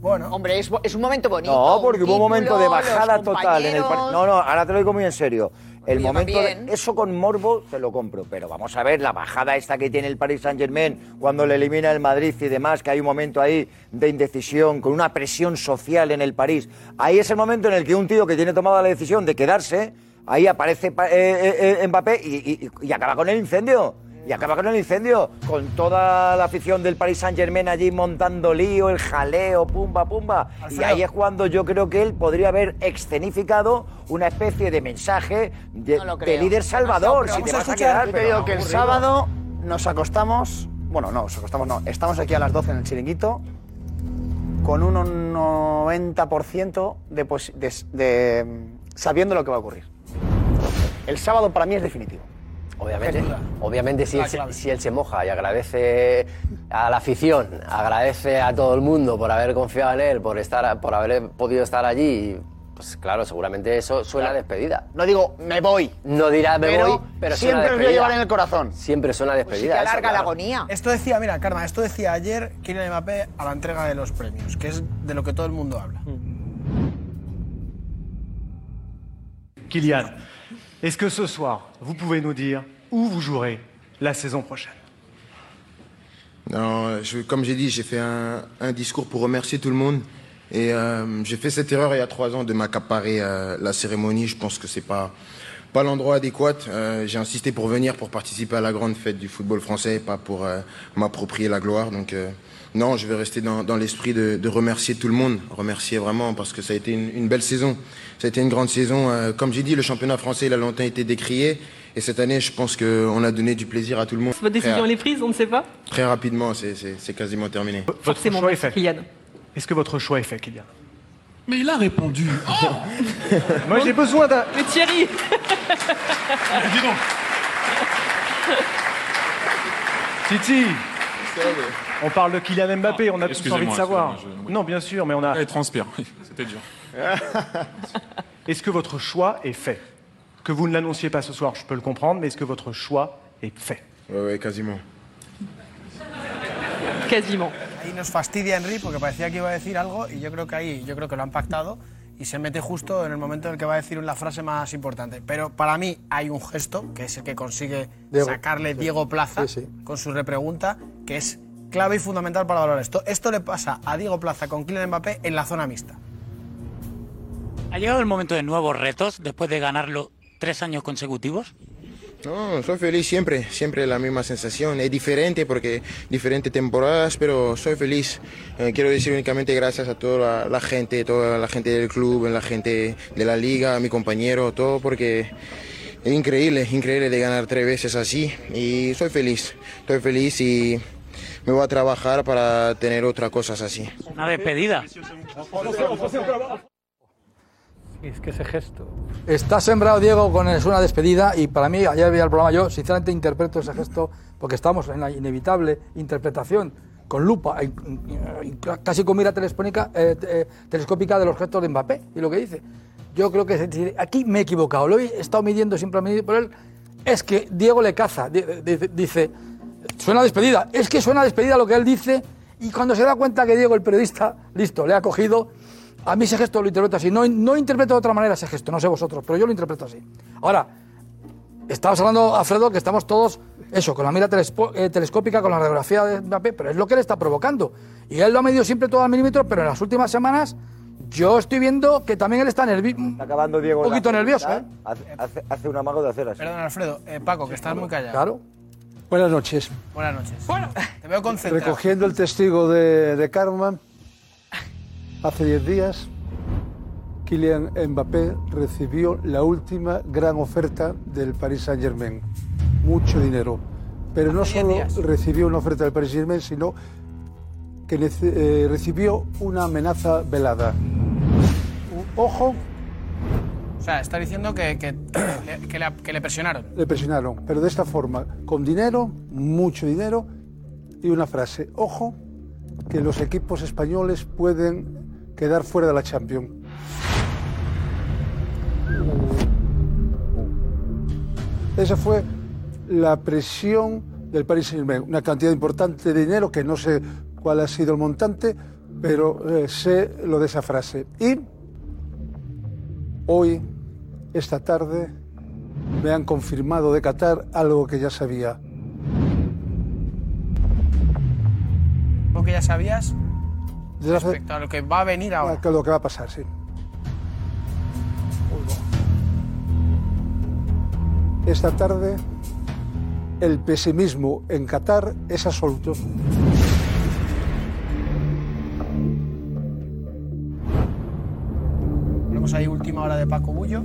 Bueno, Hombre, es, es un momento bonito. No, porque hubo un momento de bajada total en el. No, no, ahora te lo digo muy en serio. El Oye, momento de- eso con morbo te lo compro, pero vamos a ver la bajada esta que tiene el Paris Saint-Germain cuando le elimina el Madrid y demás, que hay un momento ahí de indecisión, con una presión social en el París. Ahí es el momento en el que un tío que tiene tomada la decisión de quedarse, ahí aparece pa- eh, eh, eh, Mbappé y, y- y acaba con el incendio. Y acaba con el incendio, con toda la afición del Paris Saint Germain allí montando lío, el jaleo, pumba, pumba. Y ahí es cuando yo creo que él podría haber escenificado una especie de mensaje de, No líder salvador. Si te a vas a escuchar- quedar, Yo te pero digo no, que el sábado nos acostamos, bueno, no, nos acostamos no, estamos aquí a las 12 en el chiringuito con un 90% de, posi- de, de, sabiendo lo que va a ocurrir. El sábado para mí es definitivo. Obviamente, obviamente si, él, se- si él se moja y agradece a la afición, agradece a todo el mundo por haber confiado en él, por, estar, por haber podido estar allí, pues claro, seguramente eso suena a despedida. No digo me voy, No dirá me pero, voy, pero suena siempre os voy a llevar en el corazón. Siempre suena a Pues sí despedida. que eso, alarga la claro. agonía. esto decía, mira, Karma, esto decía ayer Kylian Mbappé a la entrega de los premios, que es de lo que todo el mundo habla. Kylian, est-ce que ce soir, vous pouvez nous dire où vous jouerez la saison prochaine? Non, je- comme j'ai dit, j'ai fait un, un discours pour remercier tout le monde. Et euh, j'ai fait cette erreur il y a trois ans de m'accaparer euh, la cérémonie. Je pense que c'est pas pas l'endroit adéquat. Euh, j'ai insisté pour venir pour participer à la grande fête du football français, pas pour euh, m'approprier la gloire. Donc euh, non, je vais rester dans, dans l'esprit de, de remercier tout le monde, remercier vraiment parce que ça a été une, une belle saison. Ça a été une grande saison. Euh, comme j'ai dit, le championnat français il a longtemps été décrié. Et cette année, je pense qu'on a donné du plaisir à tout le monde. Votre décision est prise, on ne sait pas Très rapidement, c'est- quasiment terminé. Votre Forcément, choix est fait. Kylian. Est-ce que votre choix est fait, Kylian Mais il a répondu. [laughs] Moi, j'ai besoin d'un. Mais Thierry [laughs] Dis donc. Titi On parle de Kylian Mbappé, on a tous envie de savoir. Non, bien sûr, mais on a. Il transpire. Oui, C'était dur. [laughs] Est-ce que votre choix est fait? Que vous ne l'annonciez pas ce soir, je peux le comprendre, mais est-ce que votre choix est fait? Ouais, ouais, quasiment. Quasiment. Ahí nos fastidia Henry porque parecía que iba a decir algo y yo creo que ahí, yo creo que lo han pactado y se mete justo en el momento en el que va a decir la frase más importante. Pero para mí hay un gesto, que es el que consigue Diego. sacarle Diego Plaza Sí, sí. con su repregunta, que es clave y fundamental para valorar esto. Esto le pasa a Diego Plaza con Kylian Mbappé en la zona mixta. ¿Ha llegado el momento de nuevos retos después de ganarlo tres años consecutivos? No, soy feliz siempre, siempre la misma sensación. Es diferente porque diferentes temporadas, pero soy feliz. Eh, quiero decir únicamente gracias a toda la, la gente, toda la gente del club, la gente de la liga, a mi compañero, todo porque es increíble, increíble de ganar tres veces así y soy feliz, estoy feliz y me voy a trabajar para tener otras cosas así. Una despedida. Es que ese gesto. Está sembrado Diego con es una despedida y para mí, ayer veía el programa, yo sinceramente interpreto ese gesto porque estamos en la inevitable interpretación con lupa, y- y- casi con mira telespónica, eh, eh, telescópica de los gestos de Mbappé y lo que dice. Yo creo que aquí me he equivocado, lo he estado midiendo siempre medido por él. Es que Diego le caza, di- di- dice, suena despedida, es que suena despedida lo que él dice y cuando se da cuenta que Diego, el periodista, listo, le ha cogido, a mí ese gesto lo interpreto así. No, no interpreto de otra manera ese gesto, no sé vosotros, pero yo lo interpreto así. Ahora, estabas hablando, Alfredo, que estamos todos, eso, con la mira eh, telescópica, con la radiografía de Mbappé, pero es lo que le está provocando. Y él lo ha medido siempre todo al milímetro, pero en las últimas semanas yo estoy viendo que también él está nervioso. Está acabando Diego. Un poquito nervioso, ¿eh? Hace, hace- hace un amago de hacer así. Perdón, Alfredo. Eh, Paco, que estás muy callado. Claro. Buenas noches. Buenas noches. Te veo concentrado. Recogiendo el testigo de, de Karma, hace 10 días, Kylian Mbappé recibió la última gran oferta del Paris Saint-Germain. Mucho dinero. Pero no Hace 10 solo días. recibió una oferta del Paris Saint-Germain, sino que eh, recibió una amenaza velada. Ojo, O sea, está diciendo que, [clears throat] que, le- presionaron. le presionaron, pero de esta forma, con dinero, mucho dinero, y una frase, ojo, que los equipos españoles pueden quedar fuera de la Champions. Esa fue la presión del Paris Saint-Germain, una cantidad importante de dinero que no sé cuál ha sido el montante, pero eh, sé lo de esa frase. Y hoy, esta tarde, me han confirmado de Qatar algo que ya sabía. Lo que ya sabías Desde hace- respecto a lo que va a venir ahora. a lo que va a pasar, sí. Esta tarde, el pesimismo en Qatar es absoluto. Tenemos ahí última hora de Paco Bullo.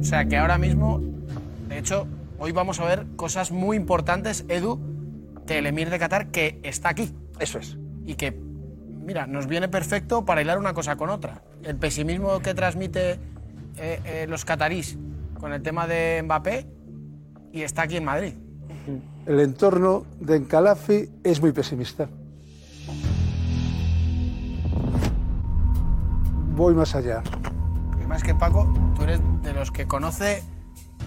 O sea que ahora mismo, de hecho, hoy vamos a ver cosas muy importantes, Edu, del Emir de Qatar, que está aquí. Eso es. Y que, mira, nos viene perfecto para hilar una cosa con otra. El pesimismo que transmite eh, eh, los catarís con el tema de Mbappé y está aquí en Madrid. El entorno de Encalafi es muy pesimista. Voy más allá. Además que Paco, tú eres de los que conoce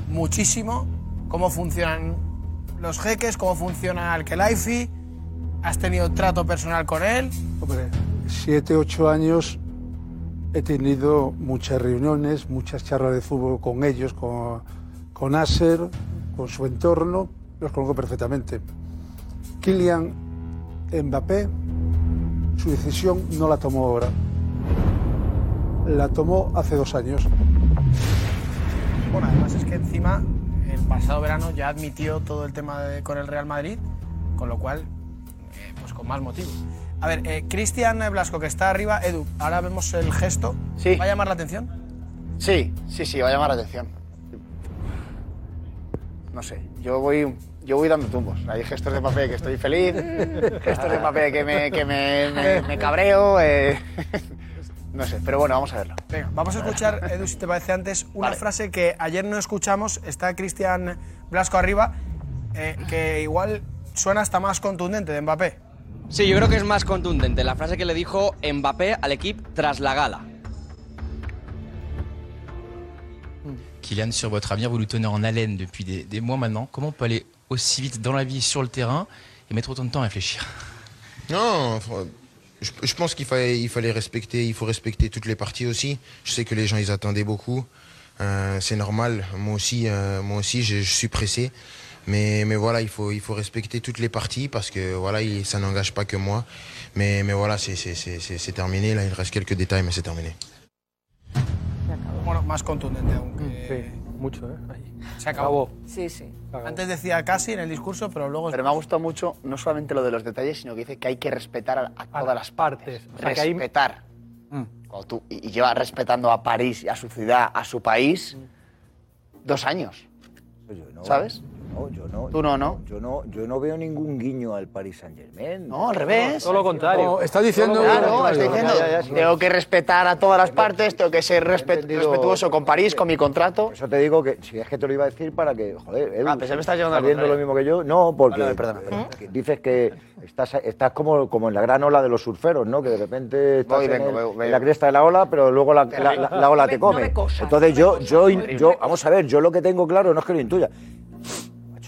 muchísimo cómo funcionan los jeques, cómo funciona el Kelaifi, has tenido trato personal con él. Hombre, siete, ocho años he tenido muchas reuniones, muchas charlas de fútbol con ellos, con, con Aser, con su entorno, los conozco perfectamente. Kylian Mbappé, su decisión no la tomó ahora, la tomó hace dos años. Bueno, además es que encima el pasado verano ya admitió todo el tema de- con el Real Madrid, con lo cual, eh, pues con más motivo. A ver, eh, Cristian Blasco, que está arriba, Edu, ahora vemos el gesto. Sí. ¿Va a llamar la atención? Sí, sí, sí, va a llamar la atención. No sé, yo voy, yo voy dando tumbos. Hay gestos de papel que estoy feliz, gestos de papel que me, que me, me- me cabreo. eh, no sé, pero bueno, vamos a verlo. Venga, vamos a escuchar, Edu, si te parece antes, una frase que ayer no escuchamos, está Cristian Blasco arriba, eh, que igual suena hasta más contundente de Mbappé. Sí, yo creo que es más contundente la frase que le dijo Mbappé al equipo tras la gala. Kylian, sur votre avenir, vous le tenez en haleine depuis des, des mois maintenant. Comment on peut aller aussi vite dans la vie, sur le terrain, et mettre autant de temps à réfléchir Non, faut- je, je pense qu'il fallait, il fallait respecter, il faut respecter toutes les parties aussi. Je sais que les gens ils attendaient beaucoup, Euh, c'est normal. Moi aussi, euh, moi aussi, je, je suis pressé. Mais, mais voilà, il faut, il faut respecter toutes les parties parce que voilà, il- ça n'engage pas que moi. Mais, mais voilà, c'est c'est- c'est- c'est- c'est terminé. Là, il reste quelques détails, mais c'est terminé. Bueno, más contundente aún. Sí, mucho, ¿eh? Ahí. Se acabó. Sí, sí. Antes decía casi en el discurso, pero luego... Pero me ha gustado mucho no solamente lo de los detalles, sino que dice que hay que respetar a, a todas las partes. O sea, que hay- respetar. Cuando tú- y, y lleva respetando a París, a su ciudad, a su país, dos años. ¿Sabes? No, yo no. Tú no, ¿no? Yo no, yo no veo ningún guiño al Paris Saint Germain. No, al revés. Todo lo contrario. No, está diciendo. Claro, está diciendo, Ya, ya, ya, sí. tengo que respetar a todas las partes, tengo que ser respe- respetuoso con París, con mi contrato. Eso te digo que si es que te lo iba a decir para que, joder, Edu, Ah, que me estás llevando viendo lo mismo que yo. No, porque Vale, perdona, eh, dices que estás, estás como, como en la gran ola de los surferos, ¿no? Que de repente estás Voy, en, vengo, el- veo- en veo. la cresta de la ola, pero luego la, la- la- la ola te come. Entonces yo, yo, yo, vamos a ver, yo lo que tengo claro no es que lo intuya.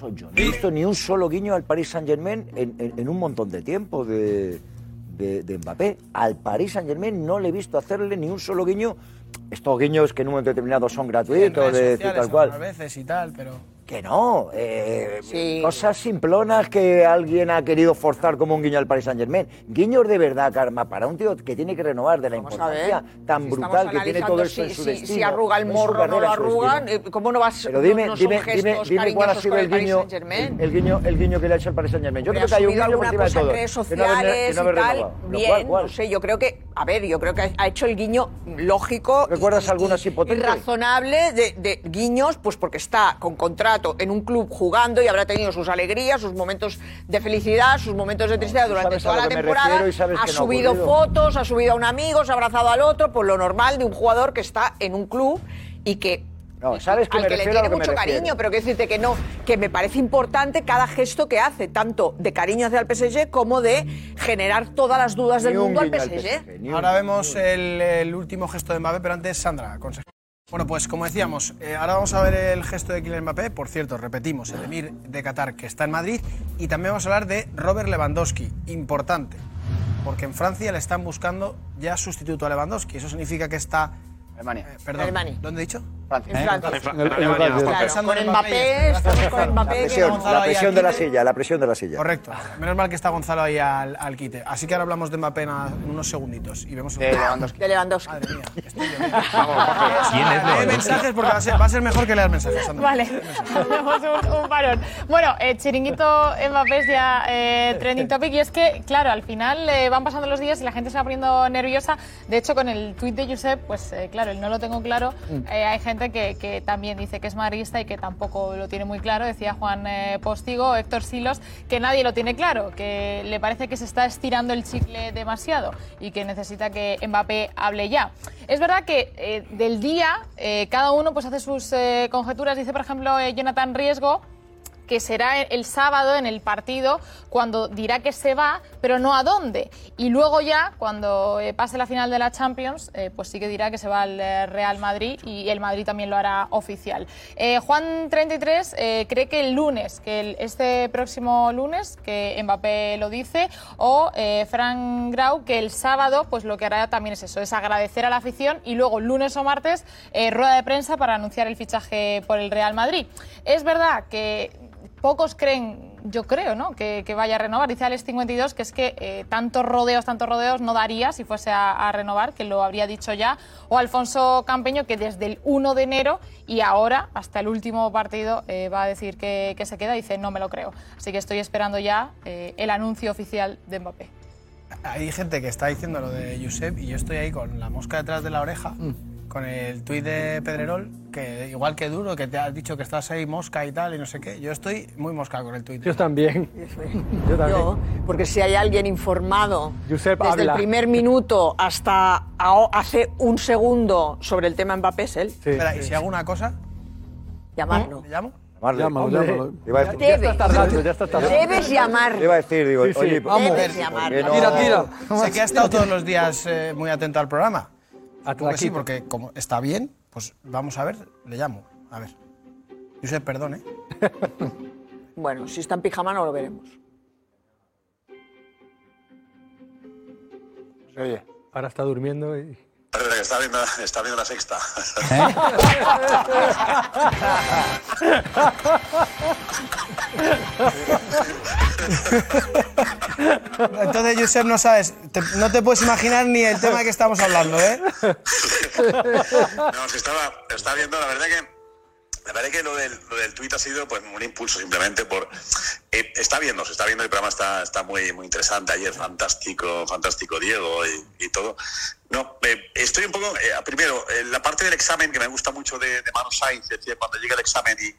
Yo no he visto ni un solo guiño al Paris Saint Germain en, en- en un montón de tiempo de, de, de Mbappé. Al Paris Saint Germain no le he visto hacerle ni un solo guiño. Estos guiños que en un momento determinado son gratuitos, de sociales tal cual. A veces y tal, pero... Que no, eh, cosas simplonas que alguien ha querido forzar como un guiño al Paris Saint Germain. Guiños de verdad, Karma, para un tío que tiene que renovar de la Vamos importancia tan Si brutal que tiene todo en si- su si- destino. Si arruga el morro, no lo arrugan, eh, ¿cómo no vas Pero dime, no, dime, dime, dime cuál ha sido el guiño, el, el guiño, el guiño que le ha hecho el Paris Saint Germain. Yo creo que ha hay un guiño por encima de todo. redes que no haber- sociales que no haber y tal, renovado. Lo bien, cual, no sé, yo creo que, a ver, yo creo que ha- hecho el guiño lógico ¿Recuerdas y- alguna y- así y potente? razonable de guiños, pues porque está con contrato en un club jugando y habrá tenido sus alegrías, sus momentos de felicidad, sus momentos de tristeza durante toda la que temporada, ha que no ha subido fotos, ha subido a un amigo, se ha abrazado al otro, pues lo normal de un jugador que está en un club y que No, sabes que al me que le tiene que mucho cariño, pero quiero decirte que no, que me parece importante cada gesto que hace, tanto de cariño hacia el PSG como de generar todas las dudas del Ni mundo al PSG. Ahora vemos el, el último gesto de Mbappé, pero antes Sandra, consejo. Bueno, pues como decíamos, eh, ahora vamos a ver el gesto de Kylian Mbappé. Por cierto, repetimos, el emir de Qatar que está en Madrid. Y también vamos a hablar de Robert Lewandowski, importante, porque en Francia le están buscando ya sustituto a Lewandowski. Eso significa que está... Alemania. Eh, perdón, Alemania. ¿dónde he dicho? Francia. En Francia. En. Claro, con en Mbappé, estamos con La Mbappé. que presión, vamos- la presión de la silla, la presión de la silla. Correcto. Menos mal que está Gonzalo ahí al, al quite. Así que ahora hablamos de Mbappé en, unos segunditos y vemos... De Lewandowski. De Lewandowski. Madre mía. [laughs] ¿Quién es Lee Lewandowski? mensajes porque va a ser, va a ser mejor que leer mensajes. Sandra. Vale, [laughs] hacemos un, un parón. Bueno, eh, chiringuito Mbappé es ya eh, trending topic y es que, claro, al final eh, van pasando los días y la gente se va poniendo nerviosa. De hecho, con el tuit de Josep, pues eh, claro, él no lo tengo claro. Eh, hay gente que, también dice que es madridista y que tampoco lo tiene muy claro. Decía Juan eh, Postigo, Héctor Silos, que nadie lo tiene claro, que le parece que se está estirando el chicle demasiado y que necesita que Mbappé hable ya. Es verdad que eh, del día eh, cada uno pues hace sus conjeturas. Dice, por ejemplo, Jonathan Riesgo que será el sábado en el partido cuando dirá que se va, pero no a dónde. Y luego ya, cuando eh, pase la final de la Champions, eh, pues sí que dirá que se va al eh, Real Madrid y el Madrid también lo hará oficial. Juan 33 eh, cree que el lunes, que este próximo lunes, que Mbappé lo dice, o Frank Grau que el sábado, pues lo que hará también es eso, es agradecer a la afición y luego lunes o martes rueda de prensa para anunciar el fichaje por el Real Madrid. Es verdad que pocos creen, yo creo, ¿no? Que, que vaya a renovar. Dice Alex 52 que es que eh, tantos rodeos, tantos rodeos no daría si fuese a, a renovar, que lo habría dicho ya. O Alfonso Campeño, que desde el 1 de enero y ahora, hasta el último partido, eh, va a decir que, que se queda. Dice, no me lo creo. Así que estoy esperando ya eh, el anuncio oficial de Mbappé. Hay gente que está diciendo lo de Josep y yo estoy ahí con la mosca detrás de la oreja, con el tuit de Pedrerol, que igual que duro, que te has dicho que estás ahí mosca y tal y no sé qué. Yo estoy muy mosca con el tuit. Yo también. Yo [laughs] también. Yo, porque si hay alguien informado Josep desde habla. el primer minuto hasta hace un segundo sobre el tema Mbappé es él. Espera, ¿y si hago una cosa? Llamarlo. ¿Le llamo? Llamarle. Llámalo, Hombre, llámalo. Iba a decir- Debes. Ya estás tardando, ya estás tardando. Debes llamar. Te iba a decir, digo, Sí, sí. oye, Vamos. ¿por Debes llamar. no- Tira, tira. Sé que ha estado todos los días eh, muy atento al programa. Que sí, porque como está bien, pues vamos a ver, le llamo. A ver. Josep, perdón, ¿eh? [laughs] Bueno, si está en pijama no lo veremos. Oye. Ahora está durmiendo y... Parece está viendo, está viendo la sexta. [laughs] [laughs] [laughs] Entonces, Josep, no sabes, te- no te puedes imaginar ni el tema que estamos hablando, ¿eh? [laughs] No, se estaba, estaba viendo, la verdad que la verdad que lo del, lo del tuit ha sido pues un impulso simplemente por eh, está viendo, se está viendo el programa está, está muy muy interesante ayer fantástico, fantástico Diego y, y todo. No, eh, estoy un poco eh, primero eh, la parte del examen que me gusta mucho de, de Manu Sainz, es decir, cuando llega el examen y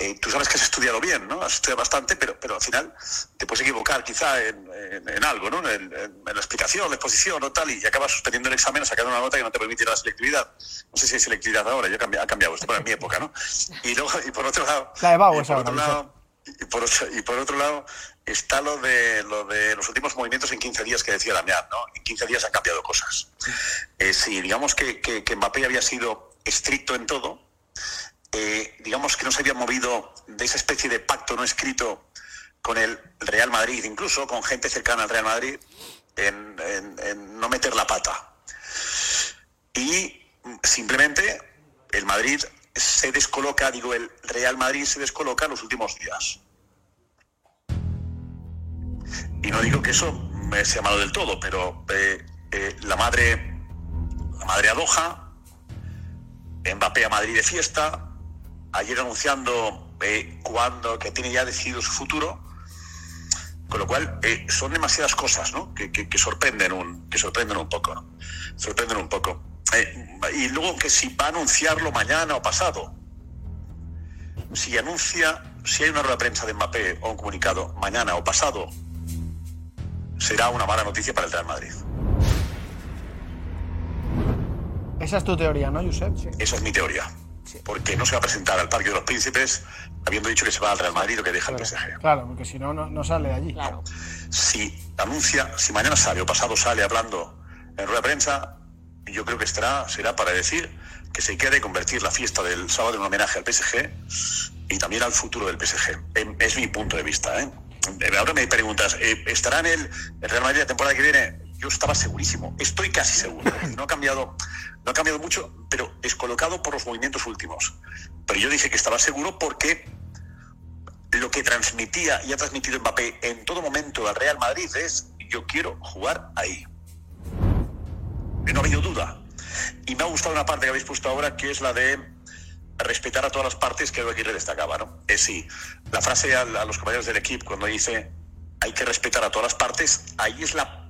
eh, tú sabes que has estudiado bien, ¿no? Has estudiado bastante, pero, pero al final te puedes equivocar quizá en, en- en algo, ¿no? En, la explicación, la exposición o tal, y acabas suspendiendo el examen o sacando una nota que no te permite la selectividad. No sé si hay selectividad ahora, yo ha cambiado esto, pero en mi época, ¿no? Y luego, y por otro lado... La de y por, otro, y por otro lado está lo de, lo de los últimos movimientos en 15 días que decía Damián, ¿no? En 15 días han cambiado cosas. Eh, si digamos que, que, que Mbappé había sido estricto en todo, eh, digamos que no se había movido de esa especie de pacto no escrito con el Real Madrid, incluso con gente cercana al Real Madrid, en, no meter la pata. Y simplemente el Madrid se descoloca, digo, el Real Madrid se descoloca en los últimos días. Y no digo que eso sea malo del todo, pero eh, eh, la madre, la madre a Doha, Mbappé a Madrid de fiesta, ayer anunciando eh, cuando que tiene ya decidido su futuro, con lo cual eh, son demasiadas cosas, ¿no? Que, que- que sorprenden un, que sorprenden un poco, ¿no? Sorprenden un poco. Eh, y luego que si va a anunciarlo mañana o pasado, si anuncia, si hay una rueda de prensa de Mbappé o un comunicado mañana o pasado, será una mala noticia para el Real Madrid. Esa es tu teoría, ¿no, Josep? Esa es mi teoría. Porque no se va a presentar al Parque de los Príncipes habiendo dicho que se va al Real Madrid o que deja el PSG. Claro, porque si no, no, no sale de allí. Claro. Si anuncia, si mañana sale o pasado sale hablando en rueda de prensa, yo creo que estará, será para decir que se quiere convertir la fiesta del sábado en un homenaje al PSG y también al futuro del PSG. Em, Es mi punto de vista. ¿eh? Ahora me preguntas, eh, ¿estará en el Real Madrid la temporada que viene? Yo estaba segurísimo, estoy casi seguro. No ha cambiado, no ha cambiado mucho, pero descolocado por los movimientos últimos. Pero yo dije que estaba seguro porque lo que transmitía y ha transmitido Mbappé en todo momento al Real Madrid es yo quiero jugar ahí. No ha habido duda. Y me ha gustado una parte que habéis puesto ahora, que es la de respetar a todas las partes, que aquí le destacaba, ¿no? Es sí, la frase a, los compañeros del equipo cuando dice hay que respetar a todas las partes, ahí es la,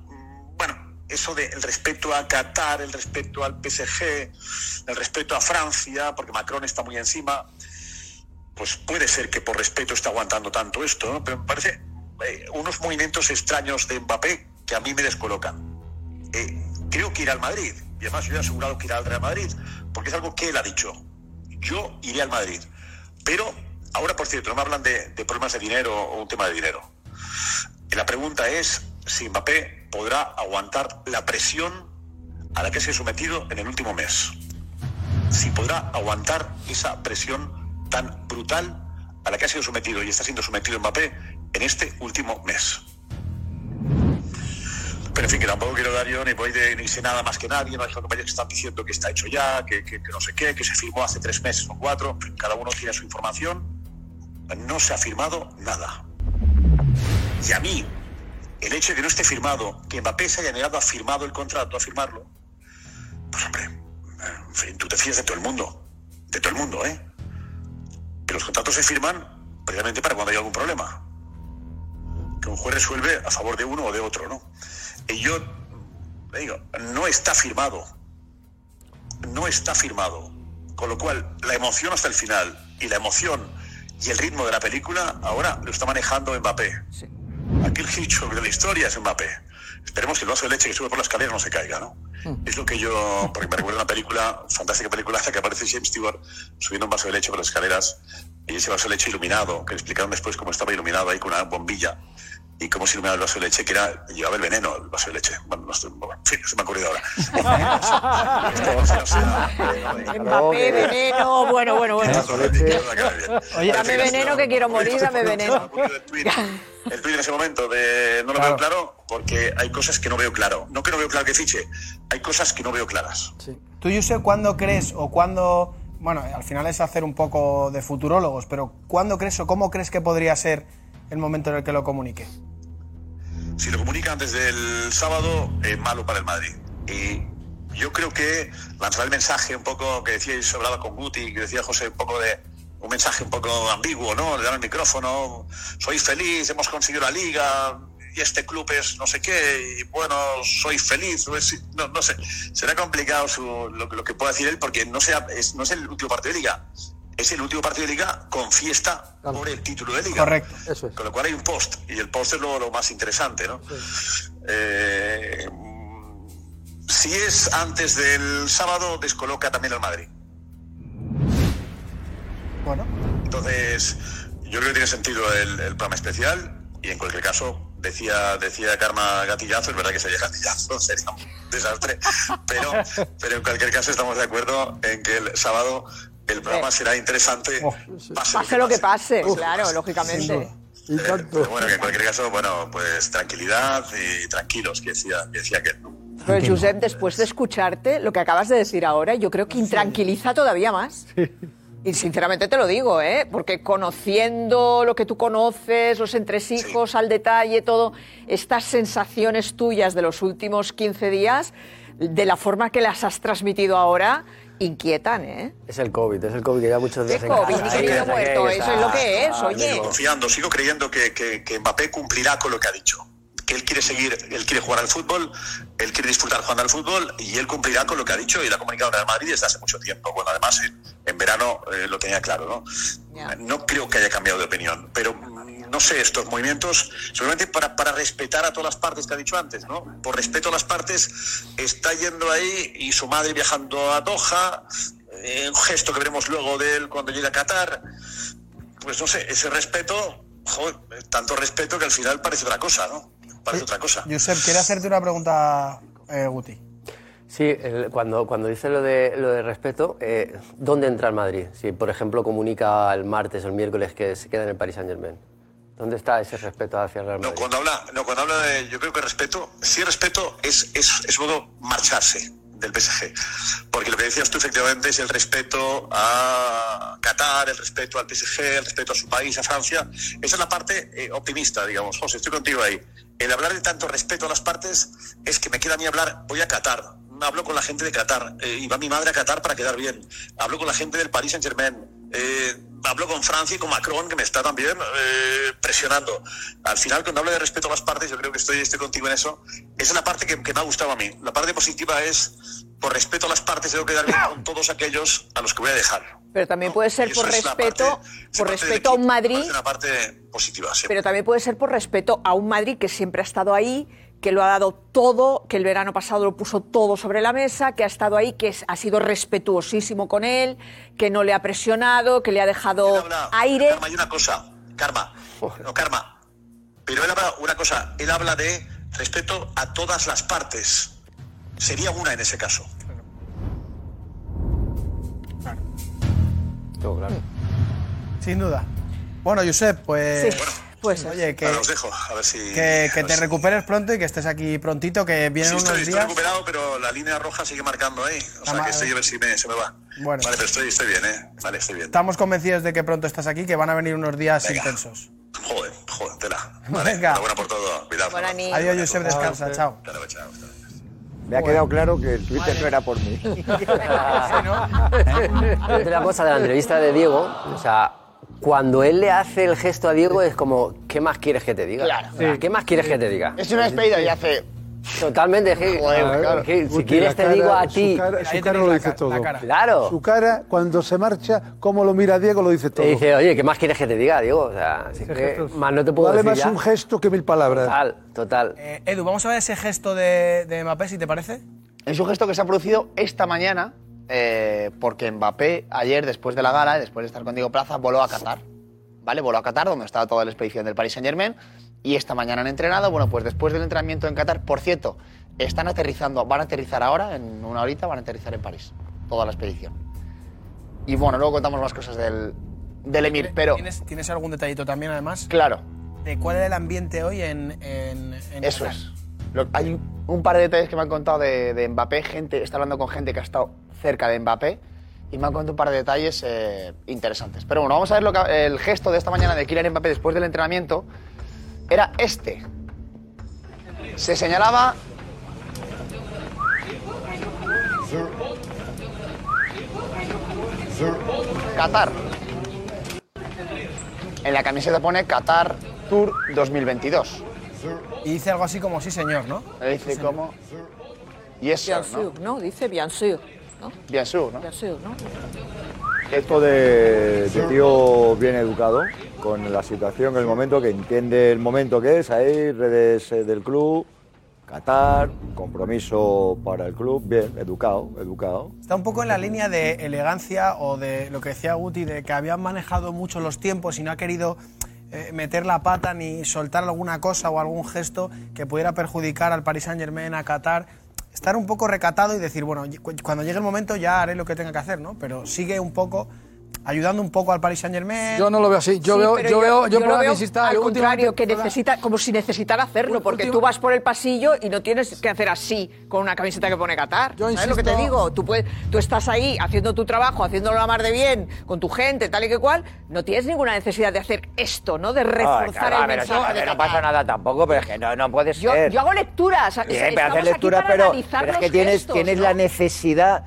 eso de el respeto a Qatar, el respeto al PSG, el respeto a Francia, porque Macron está muy encima, pues puede ser que por respeto esté aguantando tanto esto, ¿no? pero me parece eh, unos movimientos extraños de Mbappé que a mí me descolocan. Eh, creo que irá al Madrid, y además yo he asegurado que irá al Real Madrid, porque es algo que él ha dicho. Yo iré al Madrid. Pero ahora, por cierto, no me hablan de, de problemas de dinero o un tema de dinero. Y la pregunta es si Mbappé podrá aguantar la presión a la que se ha sometido en el último mes. Si podrá aguantar esa presión tan brutal a la que ha sido sometido y está siendo sometido Mbappé en este último mes. Pero en fin, que tampoco quiero dar yo ni voy de ni sé nada más que nadie, no hay compañeros que están diciendo que está hecho ya, que, que- no sé qué, que se firmó hace tres meses o cuatro, cada uno tiene su información. No se ha firmado nada. Y a mí, el hecho de que no esté firmado, que Mbappé se haya negado a firmado el contrato, a firmarlo, pues hombre, en fin, tú te fías de todo el mundo, de todo el mundo, ¿eh? Que los contratos se firman precisamente para cuando hay algún problema. Que un juez resuelve a favor de uno o de otro, ¿no? Y yo le digo, no está firmado. No está firmado. Con lo cual, la emoción hasta el final y la emoción y el ritmo de la película ahora lo está manejando Mbappé. Aquí el Hitchcock de la historia es Mbappé. Esperemos que el vaso de leche que sube por la escalera no se caiga, ¿no? Es lo que yo, porque me recuerda una película, fantástica película, la que aparece James Stewart subiendo un vaso de leche por las escaleras y ese vaso de leche iluminado, que le explicaron después cómo estaba iluminado ahí con una bombilla y cómo se iluminaba el vaso de leche, que era, llevaba el veneno, el vaso de leche. Bueno, no estoy, bueno, en fin, se me ha ocurrido ahora. [laughs] Mbappé, veneno, bueno, bueno, bueno. Oye, dame veneno que quiero morir, dame veneno. [laughs] el tuit en ese momento de no lo veo claro porque hay cosas que no veo claro. No que no veo claro que fiche, hay cosas que no veo claras. Tú, Josep, ¿cuándo crees o cuándo... Bueno, al final es hacer un poco de futurólogos, pero ¿cuándo crees o cómo crees que podría ser el momento en el que lo comunique? Si lo comunica antes del sábado, es malo para el Madrid. Y yo creo que lanzar el mensaje un poco que decíais, hablaba con Guti, que decía José, un poco de un mensaje un poco ambiguo, ¿no? Le dan el micrófono, soy feliz, hemos conseguido la liga y este club es no sé qué, y bueno, soy feliz, no, no sé, será complicado su- lo, lo que pueda decir él porque no, sea, no es el último partido de liga, es el último partido de liga con fiesta por el título de liga. Correcto. Con lo cual hay un post, y el post es lo, lo más interesante, ¿no? Eh, si es antes del sábado, descoloca también al Madrid. Bueno. Entonces, yo creo que tiene sentido el, el programa especial y en cualquier caso, decía, decía Karma Gatillazo, es verdad que sería Gatillazo, sería [laughs] un desastre, pero, pero en cualquier caso estamos de acuerdo en que el sábado el programa será interesante. pase Pase lo que pase, claro, lógicamente. Eh, pero bueno, que en cualquier caso, bueno, pues tranquilidad y tranquilos, que decía, que decía que Pero Josep, después de escucharte, lo que acabas de decir ahora, yo creo que intranquiliza todavía más. Y sinceramente te lo digo, ¿eh? Porque conociendo lo que tú conoces, los entresijos al detalle, todo, estas sensaciones tuyas de los últimos 15 días, de la forma que las has transmitido ahora, inquietan, ¿eh? Es el COVID, es el COVID que ya muchos días en COVID, muerto, eso es lo que es, oye. Sigo confiando, sigo creyendo que, que- que Mbappé cumplirá con lo que ha dicho. Que él quiere seguir, él quiere jugar al fútbol, él quiere disfrutar jugando al fútbol y él cumplirá con lo que ha dicho y lo ha comunicado en Real Madrid desde hace mucho tiempo. Bueno, además en, en verano eh, lo tenía claro, ¿no? No creo que haya cambiado de opinión, pero no sé, estos movimientos, seguramente para, para respetar a todas las partes que ha dicho antes, ¿no? Por respeto a las partes, está yendo ahí y su madre viajando a Doha, eh, un gesto que veremos luego de él cuando llegue a Qatar pues no sé, ese respeto, joder, tanto respeto que al final parece otra cosa, ¿no? Parece otra cosa. Josep, quiere hacerte una pregunta, eh, Guti. Sí, el- cuando, cuando dice lo de, lo de respeto, eh, ¿dónde entra el Madrid? Si, por ejemplo, comunica el martes o el miércoles que se queda en el Paris Saint-Germain. ¿Dónde está ese respeto hacia el Real Madrid? Cuando habla, no, cuando habla de, yo creo que respeto, sí respeto es, es, es modo marcharse del PSG. Porque lo que decías tú efectivamente es el respeto a Qatar, el respeto al PSG, el respeto a su país, a Francia. Esa es la parte eh, optimista, digamos. José, estoy contigo ahí. El hablar de tanto respeto a las partes es que me queda a mí hablar, voy a Qatar, hablo con la gente de Qatar, eh, y va mi madre a Qatar para quedar bien, hablo con la gente del Paris Saint Germain, eh, hablo con Francia y con Macron, que me está también eh, presionando. Al final, cuando hablo de respeto a las partes, yo creo que estoy, estoy contigo en eso. Esa es la parte que, que me ha gustado a mí. La parte positiva es, por respeto a las partes, tengo que quedar bien [coughs] con todos aquellos a los que voy a dejar. Pero también puede ser por respeto, por respeto a un Madrid, Es una parte positiva, sí. pero también puede ser por respeto a un Madrid que siempre ha estado ahí, que lo ha dado todo, que el verano pasado lo puso todo sobre la mesa, que ha estado ahí, que ha sido respetuosísimo con él, que no le ha presionado, que le ha dejado aire. Karma, hay una cosa, Karma, no, Karma, pero él habla una cosa, él habla de respeto a todas las partes. Sería una en ese caso. Todo claro. Sin duda. Bueno, Josep, pues. Sí, pues Oye, que, os dejo, a ver si... que, a que ver te si- recuperes pronto y que estés aquí prontito, que vienen Sí, unos estoy, estoy días. recuperado, pero la línea roja sigue marcando ahí. O sea, que estoy a ver si me, se me va. Bueno. Vale, pero estoy, estoy bien, ¿eh? Vale, estoy bien. Estamos convencidos de que pronto estás aquí, que van a venir unos días intensos. Joder, joder, tela. [laughs] Vale, Venga. enhorabuena por todo. Cuidado. Adiós, Josep, descansa, chao. Chao, chao. Me ha quedado claro que el Twitter no era por mí. Fíjate la cosa de la entrevista de Diego, o sea, cuando él le hace el gesto a Diego es como, ¿qué más quieres que te diga? Claro. Sea, ¿Qué más quieres que te diga? Es una despedida y hace. Totalmente. Joder, claro. si quieres te cara- digo a su ti. cara- Su cara, lo dice todo. Claro. Su cara, cuando se marcha, cómo lo mira Diego, lo dice todo. Te dice, oye, ¿qué más quieres que te diga, Diego? O sea, si es que más no te puedo Vale decir más ya. un gesto que mil palabras. Total, total. Eh, Edu, vamos a ver ese gesto de, de Mbappé, si te parece. Es un gesto que se ha producido esta mañana eh, porque Mbappé ayer, después de la gala, después de estar con Diego Plaza, voló a Qatar. ¿Vale? Voló a Qatar, donde estaba toda la expedición del Paris Saint-Germain. Y esta mañana han entrenado. Bueno, pues después del entrenamiento en Qatar, por cierto, están aterrizando, van a aterrizar ahora, en una horita, van a aterrizar en París. Toda la expedición. Y bueno, luego contamos más cosas del, del Emir, pero... ¿Tienes, tienes algún detallito también, además? Claro. ¿De cuál era el ambiente hoy en, en, en Eso Qatar? es. Lo- hay un, un par de detalles que me han contado de, de Mbappé. Gente, está hablando con gente que ha estado cerca de Mbappé y me han contado un par de detalles eh, interesantes. Pero bueno, vamos a ver lo que- el gesto de esta mañana de Kylian Mbappé después del entrenamiento. Era este. Se señalaba Qatar. En la camiseta pone Qatar Tour 2022. Y dice algo así como sí, señor, ¿no? Dice como... Yes, sir, Bien ¿no? sûr, ¿no? Dice bien sûr, ¿no? Bien sûr, ¿no? Bien sûr, ¿no? Esto de, de tío bien educado, con la situación, el momento, que entiende el momento que es, ahí, redes eh, del club, Qatar, compromiso para el club, bien, educado, educado. Está un poco en la línea de elegancia o de lo que decía Guti, de que habían manejado mucho los tiempos y no ha querido eh, meter la pata ni soltar alguna cosa o algún gesto que pudiera perjudicar al Paris Saint Germain, a Qatar. Estar un poco recatado y decir, bueno, cu- cuando llegue el momento ya haré lo que tenga que hacer, ¿no? Pero sigue un poco, ayudando un poco al Paris Saint Germain. Yo no lo veo así. Yo Sí, veo, pero yo veo, yo, lo para veo al yo contrario, que necesita, como si necesitara hacerlo, porque tú vas por el pasillo y no tienes que hacer así con una camiseta que pone Qatar. ¿Sabes lo que te insisto- digo? Tú, puedes, tú estás ahí haciendo tu trabajo, haciéndolo la mar de bien, con tu gente, tal y que cual, no tienes ninguna necesidad de hacer esto, ¿no? De reforzar Ay, claro, el pero mensaje no, de no pasa nada tampoco, pero es que no, no puede Yo, ser. yo hago lecturas. Bien, pero hacer aquí lecturas, pero, pero es que tienes, gestos, tienes ¿no? la necesidad.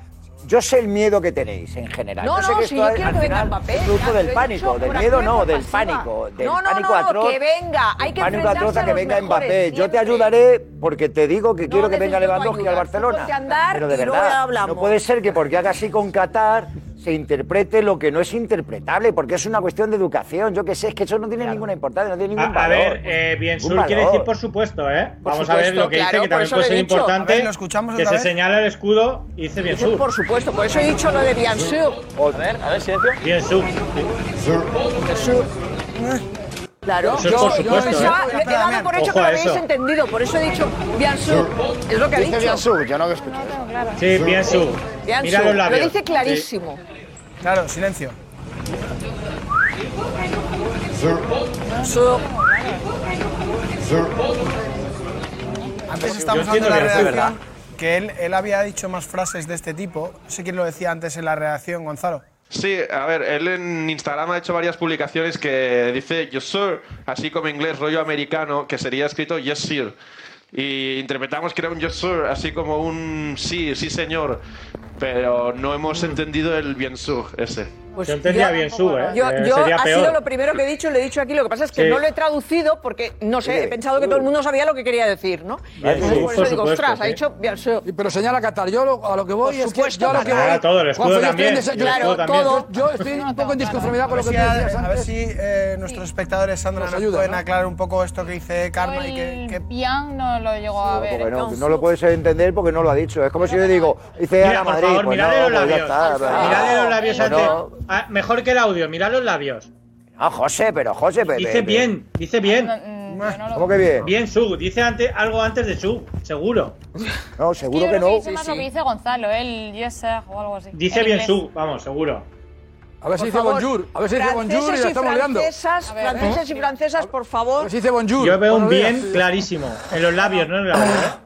Yo sé el miedo que tenéis en general. No, yo sé no, que si esto yo es, al que final, es fruto del pánico, del miedo no, del pánico, del No, no, pánico atroz. que venga, hay que pánico atroz a que venga Mbappé. Yo te ayudaré porque te digo que quiero que venga Lewandowski al. Barcelona. Pero de verdad, no puede ser que porque haga así con Qatar se interprete lo que no es interpretable, porque es una cuestión de educación. Yo que sé, es que eso no tiene ninguna importancia, no tiene ningún A, a valor. ver, eh, bien, Sur quiere valor. decir por supuesto, ¿eh? Por Vamos a ver supuesto, lo que claro, dice, que por también eso puede ser he dicho. importante. A ver, ¿lo escuchamos que otra se vez? señala el escudo y dice bien Sur. Por supuesto, por eso he dicho lo de bien sûr. A ver, a ver, silencio. Bien Sur. Claro, Eso es yo, por yo supuesto, pensaba- ¿eh? he dado por hecho Ojo que lo a habéis entendido, por eso he dicho bien sûr. Es lo que ha Dice dicho. bien sûr, yo no lo escucho. Sí, bien Sur. Bien Mira sûr. los Lo dice clarísimo. Claro, silencio. Sur. Antes estábamos hablando de la redacción que él, él había dicho más frases de este tipo. No sé quién lo decía antes en la redacción, Gonzalo. Sí, a ver, él en Instagram ha hecho varias publicaciones que dice yes sir, así como inglés rollo americano, que sería escrito yes sir. Y interpretamos que era un yes sir, así como un sí, sí señor, pero no hemos entendido el bien ese. Pues Yo entendía bien Sur, ¿eh? Yo, Eh, yo sería ha peor. sido lo primero que he dicho, lo he dicho aquí. Lo que pasa es que Sí. no lo he traducido porque, no sé, he pensado que todo el mundo sabía lo que quería decir, ¿no? Bien Entonces, sûr, por eso por digo, supuesto, ostras, ha sí. dicho. Pero señala Qatar. Yo lo- a lo que voy Por es que supuesto, yo a lo que voy. Ah, todo, el escudo Juanfe, yo también. estoy en claro, también. todo. Yo estoy un poco en disconformidad A con lo que si, tú a, decías a ver si eh, nuestros espectadores, Sandra, Nos nos, ayuda, pueden ¿no? aclarar un poco esto que dice Karma y que, que- Bien no lo llegó a ver. Porque no, lo puedes entender porque no lo ha dicho. Es como si yo digo, dice por Madrid. pues los pues labios. los labios Pues antes. No. Ah, mejor que el audio, mirad los labios. Ah, José, pero José, pero. Dice bien, dice bien. ¿Cómo que bien? Bien Su, dice antes, algo antes de Su, seguro. No, seguro que creo no. dice más lo que dice Gonzalo, el yes sir o algo así. Dice En bien inglés. Su, vamos, seguro. A ver si dice bonjour. A ver si dice bonjour y la estamos liando. franceses y francesas, por favor. A ver si dice bonjour. Yo veo un bien clarísimo. En los labios, no en la boca.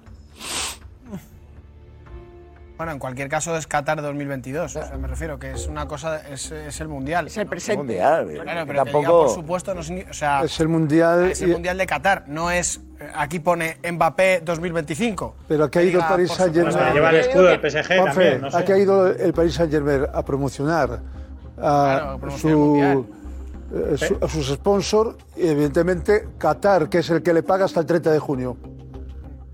¿Eh? Bueno, en cualquier caso es Qatar 2022. O sea, me refiero que es una cosa, es, es el mundial. Es el presente. Mundial, Claro, que pero que diga, tampoco- por supuesto, no signi- o sea, Es el mundial. es el y- mundial de Qatar. No es eh, aquí pone Mbappé 2025. Pero aquí ha ido el Diga, Paris Saint Germain. Pues lleva el escudo del PSG Juanfe, también, no sé. Aquí ha ido el Paris Saint Germain a promocionar a, Claro, su, eh, su- a sus sponsors y evidentemente Qatar, que es el que le paga hasta el 30 de junio.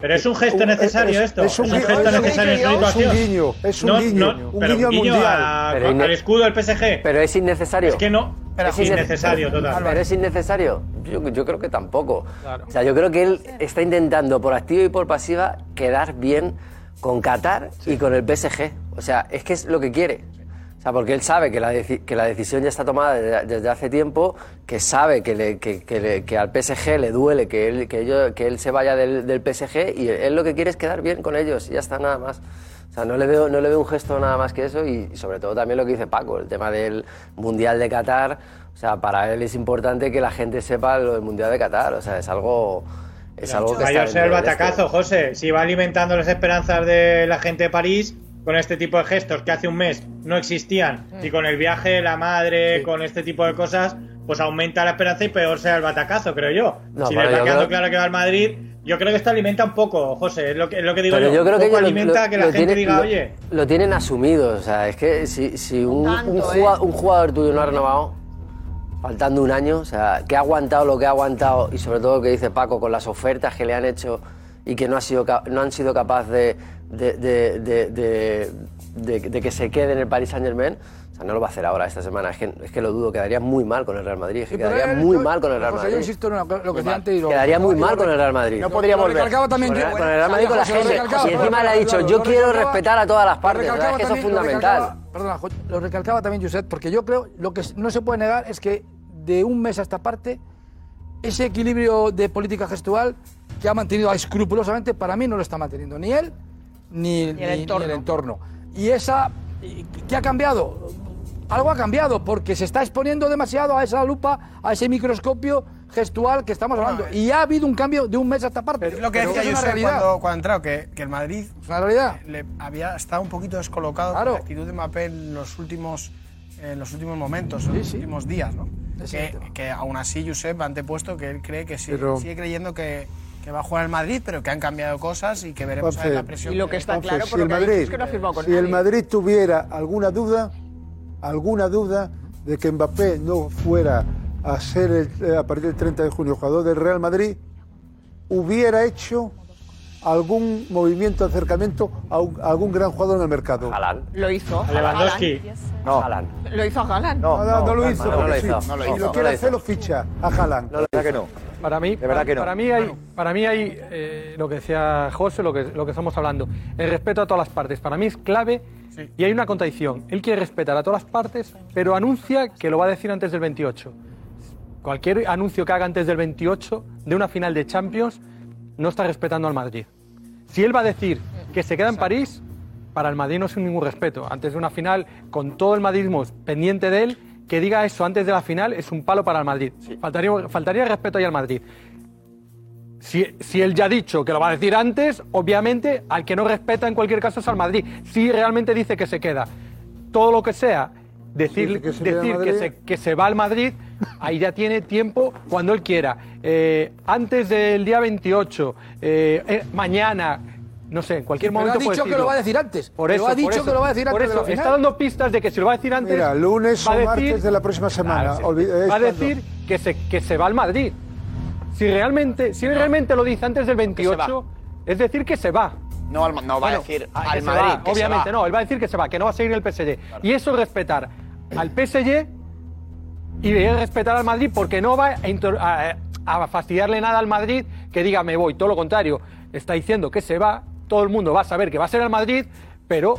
Pero es un gesto necesario es- esto. es un gesto es un necesario en guiño, es un situación. guiño, es un No, guiño, no, un pero guiño al guiño mundial. a- Pero al escudo del PSG. Pero es innecesario. Es que no. es innecesario, total. Pero es innecesario. Yo, yo creo que tampoco. O sea, yo creo que él está intentando por activa y por pasiva quedar bien con Qatar y con el PSG. O sea, es que es lo que quiere. O sea, porque él sabe que la, que la decisión ya está tomada desde, desde hace tiempo, que sabe que, le- que, que le- que al PSG le duele que él, que ello- que él se vaya del, del PSG y él lo que quiere es quedar bien con ellos y ya está nada más. O sea, no le, veo, no le veo un gesto nada más que eso y, y sobre todo también lo que dice Paco, el tema del Mundial de Qatar. O sea, para él es importante que la gente sepa lo del Mundial de Qatar. O sea, es algo, es algo que Vaya a ser el batacazo, José. Si va alimentando las esperanzas de la gente de París, con este tipo de gestos que hace un mes no existían y con el viaje de la madre, con este tipo de cosas, pues aumenta la esperanza y peor sea el batacazo, creo yo. No, si le yo está quedando creo- claro que va al Madrid, yo creo que esto alimenta un poco, José, es lo que, es lo que digo Pero yo. yo creo un que poco lo- alimenta lo- que la gente tienen- diga, lo- oye, Lo tienen asumido, o sea, es que si, si un, un, tanto, juga- ¿eh? un jugador tuyo no ha renovado, faltando un año, o sea, que ha aguantado lo que ha aguantado y sobre todo lo que dice Paco con las ofertas que le han hecho y que no, ha sido, no han sido capaces de, de, de- de- de- de- de que se quede en el Paris Saint Germain, o sea, no lo va a hacer ahora esta semana, es que, es que lo dudo, quedaría muy mal con el Real Madrid, es que pero quedaría muy yo- mal con el Real José, Madrid. Yo insisto en lo que decía antes y lo- Quedaría muy mal con el Real Madrid. No podría volver. Lo recalcaba también Con el- yo- con el Real Madrid con la gente. Y encima le ha dicho, yo quiero respetar a todas las partes. ¿sabes? Que eso es fundamental. Perdona, lo recalcaba también Josep, porque yo creo, lo que no se puede negar es que de un mes a esta parte, ese equilibrio de política gestual que ha mantenido escrupulosamente, para mí no lo está manteniendo ni él ni, Ni el entorno. entorno. Y esa, ¿qué ha cambiado? Algo ha cambiado porque se está exponiendo demasiado a esa lupa, a ese microscopio gestual que estamos hablando. Y ha habido un cambio de un mes a esta parte. Es lo que Pero decía realidad. cuando, cuando ha entrado, que, que el Madrid Es una realidad. le había estado un poquito descolocado con la actitud de Mbappé en los últimos, en los últimos momentos, en los últimos días, ¿no? Que, que aún así Josep ha antepuesto que él cree que sí, Pero- sigue creyendo que, que va a jugar el Madrid, pero que han cambiado cosas y que veremos a ver la presión. Entonces, Entonces, si el Madrid, si el Madrid tuviera alguna duda, alguna duda de que Mbappé no fuera a ser el- eh, a partir del 30 de junio jugador del Real Madrid, hubiera hecho algún movimiento, acercamiento a, un- a algún gran jugador en el mercado. Lo hizo. A Lewandowski. No. Haaland. Lo hizo a Haaland. No, no, no lo hizo. no lo sí. hizo. No lo Si hizo. lo No quiere lo hacer, hizo. lo ficha a Haaland. No, la verdad que no. Para mí, De verdad que no. para mí hay, para mí hay eh, lo que decía José, lo que, lo que estamos hablando, el respeto a todas las partes. Para mí es clave y hay una contradicción. Él quiere respetar a todas las partes, pero anuncia que lo va a decir antes del 28. Cualquier anuncio que haga antes del 28 de una final de Champions no está respetando al Madrid. Si él va a decir que se queda en París, para el Madrid no es ningún respeto. Antes de una final, con todo el madridismo pendiente de él, que diga eso antes de la final es un palo para el Madrid. Faltaría, faltaría respeto ahí al Madrid. Si, si él ya ha dicho que lo va a decir antes, obviamente al que no respeta en cualquier caso es al Madrid. Si realmente dice que se queda, todo lo que sea, decir, que decir se, que se va al Madrid, ahí ya tiene tiempo cuando él quiera. Eh, antes del día 28, eh, eh, mañana, no sé, en cualquier Sí, pero momento. ha puede dicho que lo va a decir antes. Por Pero eso, ha dicho eso, que lo va a decir por antes de eso, la final. Está dando pistas de que si lo va a decir antes. Mira, lunes va o decir- martes de la próxima semana. Claro, va a cuando- decir que se, que se va al Madrid. Si realmente, si él realmente lo dice antes del 28, es decir que se va. No, al- no va Bueno, a decir que al se Madrid. va, que se obviamente va. no, él va a decir que se va, que no va a seguir en el PSG. Y eso es respetar al PSG y es respetar al Madrid porque no va a, inter- a- a fastidiarle nada al Madrid que diga me voy. Todo lo contrario, está diciendo que se va, todo el mundo va a saber que va a ser el Madrid, pero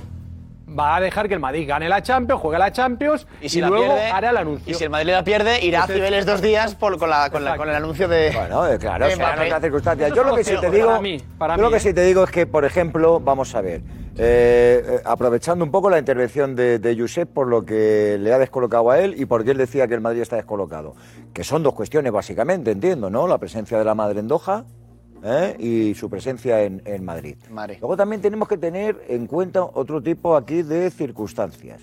va a dejar que el Madrid gane la Champions, juegue la Champions y, Y si la luego pierde, hará el anuncio. Y si el Madrid la pierde, irá a Cibeles dos días por- con, la- con la- con el anuncio de. Bueno, eh, claro, otras circunstancias. Yo es lo que sí te digo, para mí, para yo lo que ¿eh? sí te digo es que, por ejemplo, vamos a ver, eh, eh, aprovechando un poco la intervención de, de Josep por lo que le ha descolocado a él y porque él decía que el Madrid está descolocado, que son dos cuestiones básicamente, entiendo, ¿no? La presencia de la madre en Doha ¿eh? y su presencia en, en Madrid. Madrid. Luego también tenemos que tener en cuenta otro tipo aquí de circunstancias.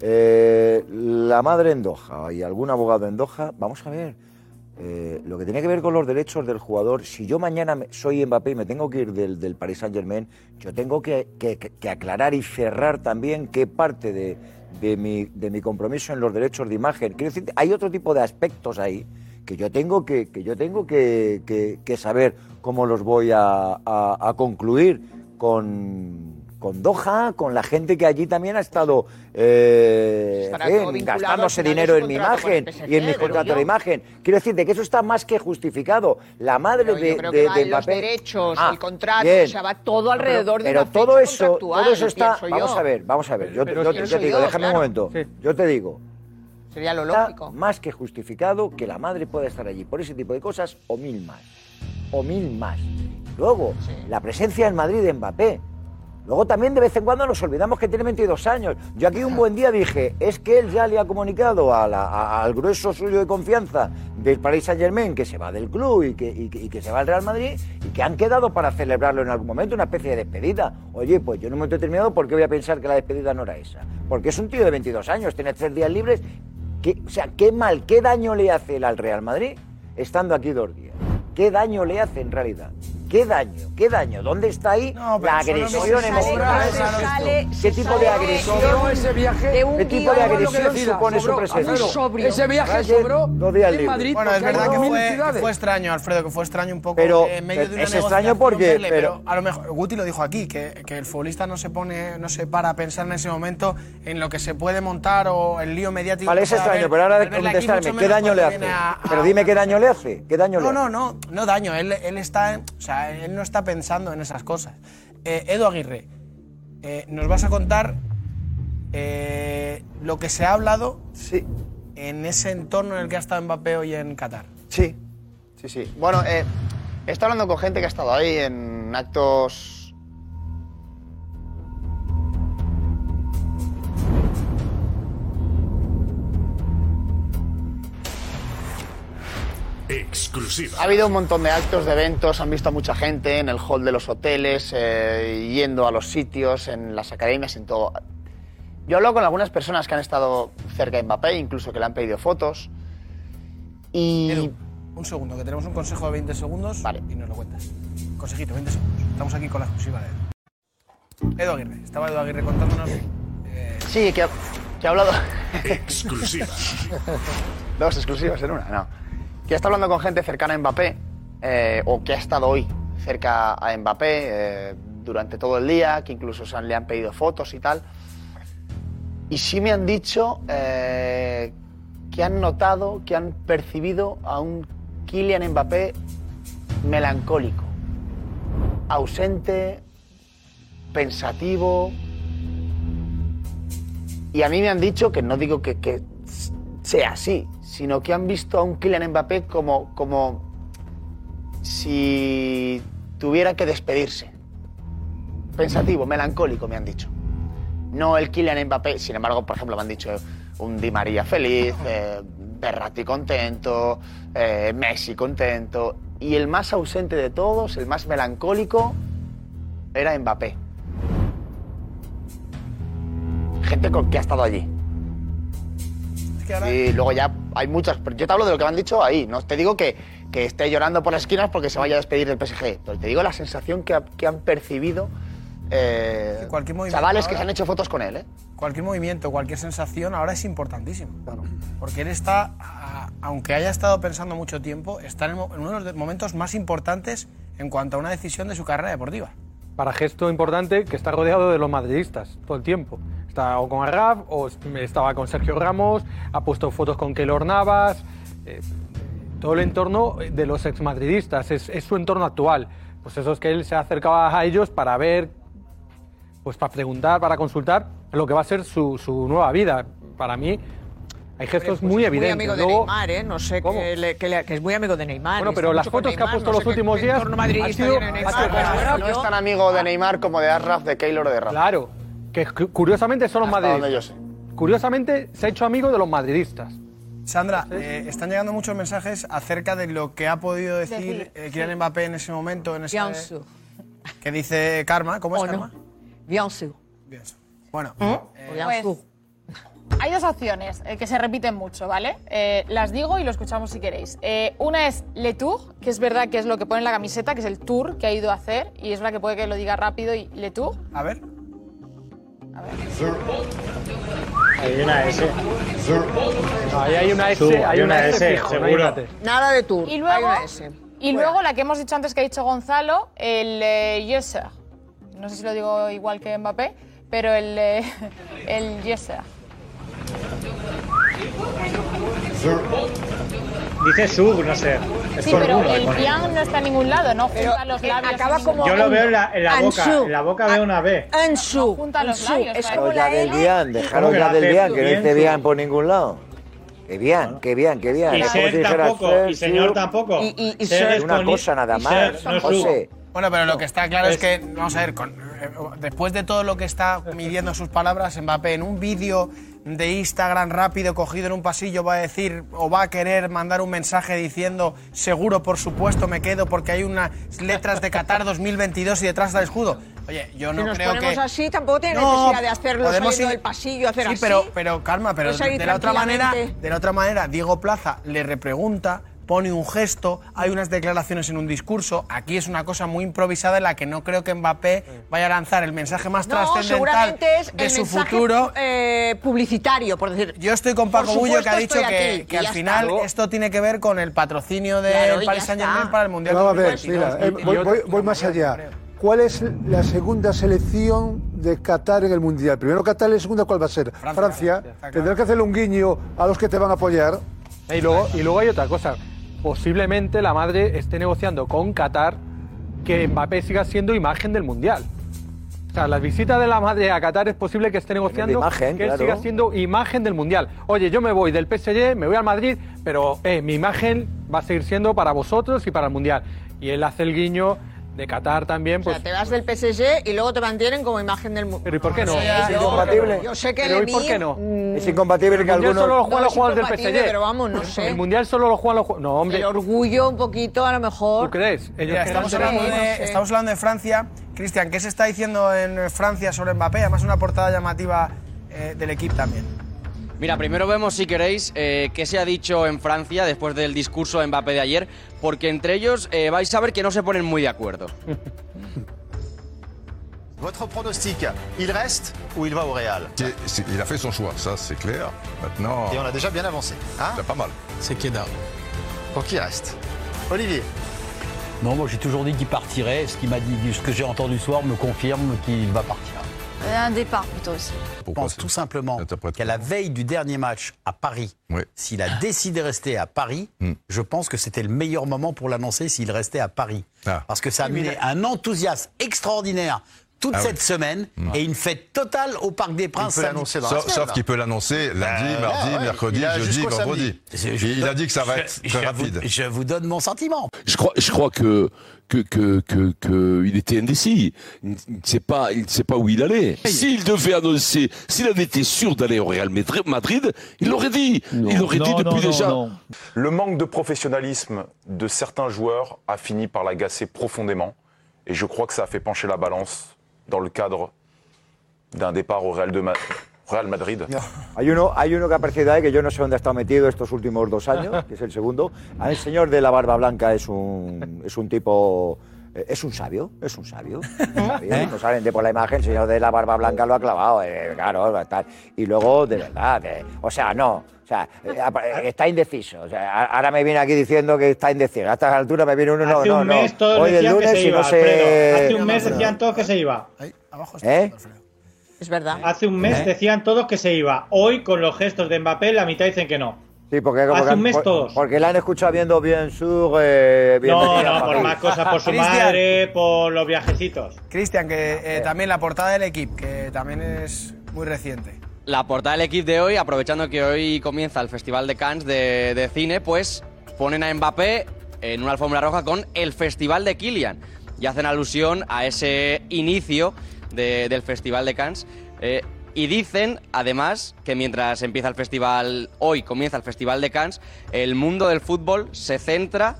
Eh, la madre en Doha y algún abogado en Doha, vamos a ver, eh, lo que tiene que ver con los derechos del jugador, si yo mañana soy Mbappé y me tengo que ir del, del Paris Saint Germain, yo tengo que, que- que- aclarar y cerrar también qué parte de, de mi, de mi compromiso en los derechos de imagen. Quiero decir, hay otro tipo de aspectos ahí que yo tengo que, que, yo tengo que, que- que saber cómo los voy a, a- a concluir con, con Doha, con la gente que allí también ha estado eh, gastándose dinero en mi imagen PSG, y en mis contratos yo. de imagen. Quiero decirte que eso está más que justificado. La madre Pero de, yo creo de- que va de en los derechos, Ah, el contrato, bien. o sea, va todo alrededor de pero todo eso, todo eso está. yo. Vamos a ver, vamos a ver. Yo, te- Pero yo- pienso yo te digo, yo, déjame un momento. Yo te digo, Sería lo está lógico. más que justificado que la madre pueda estar allí por ese tipo de cosas o mil más. O mil más. Luego, la presencia en Madrid de Mbappé. Luego también de vez en cuando nos olvidamos que tiene 22 años. Yo aquí un buen día dije, es que él ya le ha comunicado a la- a- al grueso suyo de confianza del Paris Saint Germain que se va del club y que, y que- y que se va al Real Madrid y que han quedado para celebrarlo en algún momento, una especie de despedida. Oye, pues yo en un momento determinado, ¿por qué voy a pensar que la despedida no era esa? Porque es un tío de 22 años, tiene tres días libres. ¿Qué- o sea, ¿qué mal, qué daño le hace él al Real Madrid estando aquí dos días? ¿Qué daño le hace en realidad? ¿Qué daño? ¿Qué daño? ¿Dónde está ahí la agresión emocional? se sale- ¿Qué tipo de agresión? ese viaje ¿Qué tipo de agresión supone su presencia? Ese viaje sobró dos días en. Madrid Bueno, es verdad que fue, extraño, Alfredo, que fue extraño un poco Pero, en medio de una es extraño porque- verle, pero- a lo mejor Guti lo dijo aquí, que, que el futbolista no se pone, no se para a pensar en ese momento en lo que se puede montar o el lío mediático. Vale, es extraño, haber, pero ahora contestarme, ¿qué daño le hace? Pero dime qué daño le hace. ¿Qué daño le No, hace? no, no, no daño. Él, él está, en- o sea, él no está pensando en esas cosas. Eh, Edu Aguirre, eh, nos vas a contar eh, lo que se ha hablado en ese entorno en el que ha estado Mbappé hoy en Qatar. Sí, sí, sí. Bueno, eh, he estado hablando con gente que ha estado ahí en actos. Exclusiva. Ha habido un montón de actos, de eventos, han visto a mucha gente en el hall de los hoteles, eh, yendo a los sitios, en las academias, en todo. Yo hablo con algunas personas que han estado cerca de Mbappé, incluso que le han pedido fotos. Y. Edu, un segundo, que tenemos un consejo de 20 segundos y nos lo cuentas. Consejito, 20 segundos. Estamos aquí con la exclusiva de Edu. Edu Aguirre, estaba Edu Aguirre contándonos. eh, Sí, que ha, que ha hablado. Exclusiva. [laughs] Dos exclusivas en una, no. Que está hablando con gente cercana a Mbappé, eh, o que ha estado hoy cerca a Mbappé eh, durante todo el día, que incluso le han pedido fotos y tal. Y sí me han dicho eh, que han notado, que han percibido a un Kylian Mbappé melancólico, ausente, pensativo. Y a mí me han dicho, que no digo que sea así, sino que han visto a un Kylian Mbappé como, como si tuviera que despedirse. Pensativo, melancólico, me han dicho. No el Kylian Mbappé, sin embargo, por ejemplo, me han dicho un Di María feliz, eh, Berratti contento, eh, Messi contento. Y el más ausente de todos, el más melancólico, era Mbappé. Gente con- que ha estado allí. Y luego ya hay muchas. Yo te hablo de lo que me han dicho ahí. No te digo que, que esté llorando por las esquinas porque se vaya a despedir del PSG. Pero te digo la sensación que, ha- que han percibido eh, cualquier movimiento chavales que ahora- se han hecho fotos con él. ¿eh? cualquier movimiento, cualquier sensación ahora es importantísimo. Porque él está, a- aunque haya estado pensando mucho tiempo, está en, uno de los momentos más importantes en cuanto a una decisión de su carrera deportiva. Para gesto importante que está rodeado de los madridistas todo el tiempo. Está o con Arraf o estaba con Sergio Ramos, ha puesto fotos con Keylor Navas. eh, todo el entorno de los exmadridistas, es, es su entorno actual. Pues eso es que él se acercaba a ellos para ver, pues para preguntar, para consultar lo que va a ser su, su nueva vida. Para mí hay gestos Pues muy es evidentes. Muy amigo de Luego- Neymar, ¿eh? No sé, que, le- que le- que es muy amigo de Neymar. Bueno, pero las fotos que ha Neymar, puesto no los últimos días han sido- tiene ha Neymar. sido Claro, No es tan amigo de Neymar como de Arraf, de Keylor de Arraf. Claro, que cu- curiosamente son los Hasta donde madridistas. Curiosamente se ha hecho amigo de los madridistas. Sandra, eh, están llegando muchos mensajes acerca de lo que ha podido decir Decir, eh, Kylian Mbappé en ese momento, en ese Bien sûr. que dice Karma, ¿cómo es ¿O no? Karma? Bien sûr. Bien sûr. Bueno, Bien Pues. Hay dos opciones eh, que se repiten mucho, ¿vale? Eh, las digo y lo escuchamos si queréis. Eh, una es Le Tour, que es verdad que es lo que pone en la camiseta, que es el tour que ha ido a hacer, y es verdad que puede que lo diga rápido y Le Tour. a ver. Hay una S. Ahí hay una S, hay hay una una S S, fijo, no hay seguro. Nada de tour. Y Hay luego, una S. y luego la que hemos dicho antes que ha dicho Gonzalo, el eh, Yeser. No sé si lo digo igual que Mbappé, pero el, eh, [laughs] el Yeser. Dice sub, no sé. Es Sí, pero uno, el. Yang no está en ningún lado, no junta los eh, labios. acaba como Yo lo veo en la, en la boca. En la boca veo una B. Ansu. junta los labios, Es ¿sabes? como la del L. bien, dejaros ¿Cómo que ya la del bien, que no su- bien por ningún lado. Qué bien, qué bien, qué bien. Y ser tampoco. "Ser, Y señor su". tampoco. Y- y- y Ser ser- es Una con- cosa nada más, ser, no José. Bueno, pero lo que está claro es, Es- que, vamos a ver, con eh, después de todo lo que está midiendo sus palabras, Mbappé en un vídeo de Instagram rápido cogido en un pasillo va a decir o va a querer mandar un mensaje diciendo seguro, por supuesto, me quedo porque hay unas letras de Qatar 2022 y detrás está el escudo. Oye, yo si no nos creo ponemos que... así, tampoco tiene No, necesidad de hacerlo saliendo ir- del pasillo, hacer sí, así. pero, pero calma, pero Puedes salir de la otra manera, de la otra manera, Diego Plaza le repregunta, pone un gesto, hay unas declaraciones en un discurso. Aquí es una cosa muy improvisada en la que no creo que Mbappé vaya a lanzar el mensaje más No, trascendental es de el su mensaje, futuro. eh, publicitario, por decir. Yo estoy con Paco Bullo que ha dicho que, aquí, que y al final está. esto tiene que ver con el patrocinio del Claro, ya Paris Saint Germain para el Mundial. Vamos a ver, 2022. mira, eh, voy, voy- voy más allá. ¿Cuál es la segunda selección de Qatar en el Mundial? Primero Qatar y la segunda, ¿cuál va a ser? Francia. Tendrás que hacerle un guiño a los que te van a apoyar. Y luego, y luego hay otra cosa. Posiblemente la madre esté negociando con Qatar que Mbappé siga siendo imagen del Mundial. O sea, la visita de la madre a Qatar es posible que esté negociando imagen, que él claro. siga siendo imagen del Mundial. Oye, yo me voy del PSG, me voy al Madrid, pero eh, mi imagen va a seguir siendo para vosotros y para el Mundial. Y él hace el guiño de Qatar también, O pues... sea, te vas del PSG y luego te mantienen como imagen del mundo. Pero ¿y por qué no? Es incompatible. Yo sé que Pero el ¿y por qué no? mm, Es incompatible El que Mundial algunos... solo lo juegan No, los es jugadores del PSG. pero vamos, no sé. El Mundial solo lo juegan los jugadores... No, hombre. El orgullo un poquito, a lo mejor. ¿Tú crees? Ellos Mira, querrán estamos, ser- hablando no de, sé. estamos hablando de Francia. Cristian, ¿qué se está diciendo en Francia sobre Mbappé? Además, una portada llamativa eh, del equipo también. Mira, primero vemos, si queréis, eh, qué se ha dicho en Francia después del discurso de Mbappé de ayer, porque entre ellos eh, vais a ver que no se ponen muy de acuerdo. [laughs] Votre pronostic, il reste ou il va au Real? C'est- c'est- Il a fait son choix, ça c'est clair. Maintenant, Et on a déjà bien avancé. Hein? c'est pas mal. C'est Keda. Donc il reste? Olivier Non, moi j'ai toujours dit qu'il partirait. Ce, qu'il m'a dit, ce que j'ai entendu ce soir me confirme qu'il va partir. Un départ plutôt aussi. Je pense tout simplement qu'à la veille du dernier match à Paris, s'il a décidé de rester à Paris, je pense que c'était le meilleur moment pour l'annoncer s'il restait à Paris. Parce que ça a amené un enthousiasme extraordinaire toute Ah oui. cette semaine et une fête totale au Parc des Princes. samedi. Sauf, sauf qu'il peut l'annoncer lundi, Ben, mardi, ouais. mercredi, Il jeudi, vendredi. samedi. Je- je- il a dit que ça va je- être je très vous- rapide. je vous donne mon sentiment. Je crois, je crois que que que que, que il était indécis. Il ne sait pas, il ne sait pas où il allait. S'il devait annoncer, s'il avait été sûr d'aller au Real Madrid- Madrid, il l'aurait dit. il l'aurait dit depuis déjà. Le manque de professionnalisme de certains joueurs a fini par l'agacer profondément. Et je crois que ça a fait pencher la balance dans le cadre d'un départ au Real, de Ma- Real Madrid. Hay uno, hay uno que ha aparecido ahí que yo no sé dónde ha estado metido estos últimos dos años, [laughs] que es el segundo. Ah, El señor de la barba blanca es un, es un tipo. eh, Es un sabio, es un sabio. [laughs] un sabio. No saben de por la imagen, el señor de la barba blanca lo ha clavado, eh, claro, tal. Y luego, de verdad, o sea, no, o sea, eh, eh, está indeciso. O sea, ahora me viene aquí diciendo que está indeciso. A estas alturas me viene uno, no, Hace no, un no. mes todos Hoy el decían que lunes se y iba, no sé. Alfredo. Hace un mes decían todos que se iba. ¿Eh? Es verdad. Hace un mes ¿Eh? decían todos que se iba. Hoy, con los gestos de Mbappé, la mitad dicen que no. Sí, porque, Hace porque- un mes por- todos. Porque la han escuchado viendo bien sur. Eh, No, no, por más cosas, por su madre, por los viajecitos. Cristian, que eh, también la portada del equipo, que también es muy reciente. La portada del equipo de hoy, aprovechando que hoy comienza el Festival de Cannes de, cine, pues ponen a Mbappé en una alfombra roja con el Festival de Kilian. Y hacen alusión a ese inicio de- del Festival de Cannes. Eh, y dicen, además, que mientras empieza el festival, hoy comienza el Festival de Cannes, el mundo del fútbol se centra,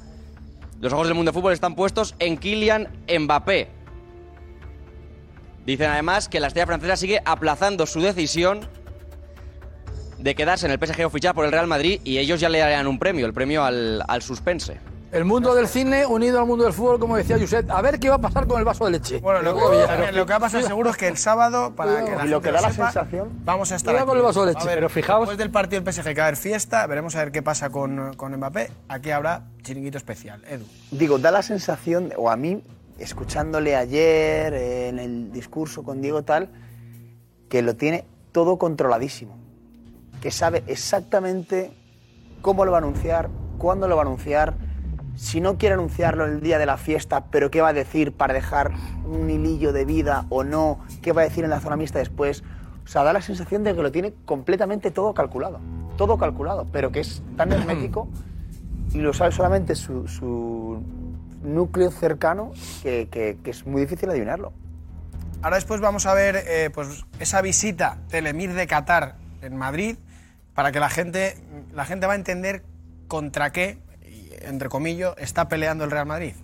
los ojos del mundo del fútbol están puestos en Kylian Mbappé. Dicen además que la estrella francesa sigue aplazando su decisión de quedarse en el PSG o fichar por el Real Madrid y ellos ya le darían un premio, el premio al, al suspense. El mundo del cine unido al mundo del fútbol, como decía Josep. A ver qué va a pasar con el vaso de leche. Bueno, lo, que lo que va a pasar seguro es que el sábado, para Cuidado. que la Y lo que da la sepa, sensación- vamos a estar Cuidado aquí. con el vaso de leche. A ver, Pero fijaos- Después del partido del PSG que va a haber fiesta, veremos a ver qué pasa con, con Mbappé. Aquí habrá chiringuito especial. Edu. Digo, da la sensación, o a mí, escuchándole ayer en el discurso con Diego tal, que lo tiene todo controladísimo. Que sabe exactamente cómo lo va a anunciar, cuándo lo va a anunciar, si no quiere anunciarlo el día de la fiesta, pero qué va a decir para dejar un hilillo de vida o no, qué va a decir en la zona mixta después. O sea, da la sensación de que lo tiene completamente todo calculado. Todo calculado, pero que es tan [clears throat] hermético y lo sabe solamente su, su núcleo cercano que, que- que es muy difícil adivinarlo. ahora después vamos a ver eh, pues esa visita del emir de Qatar en Madrid para que la gente, la gente va a entender contra qué, entre comillas, está peleando el Real Madrid.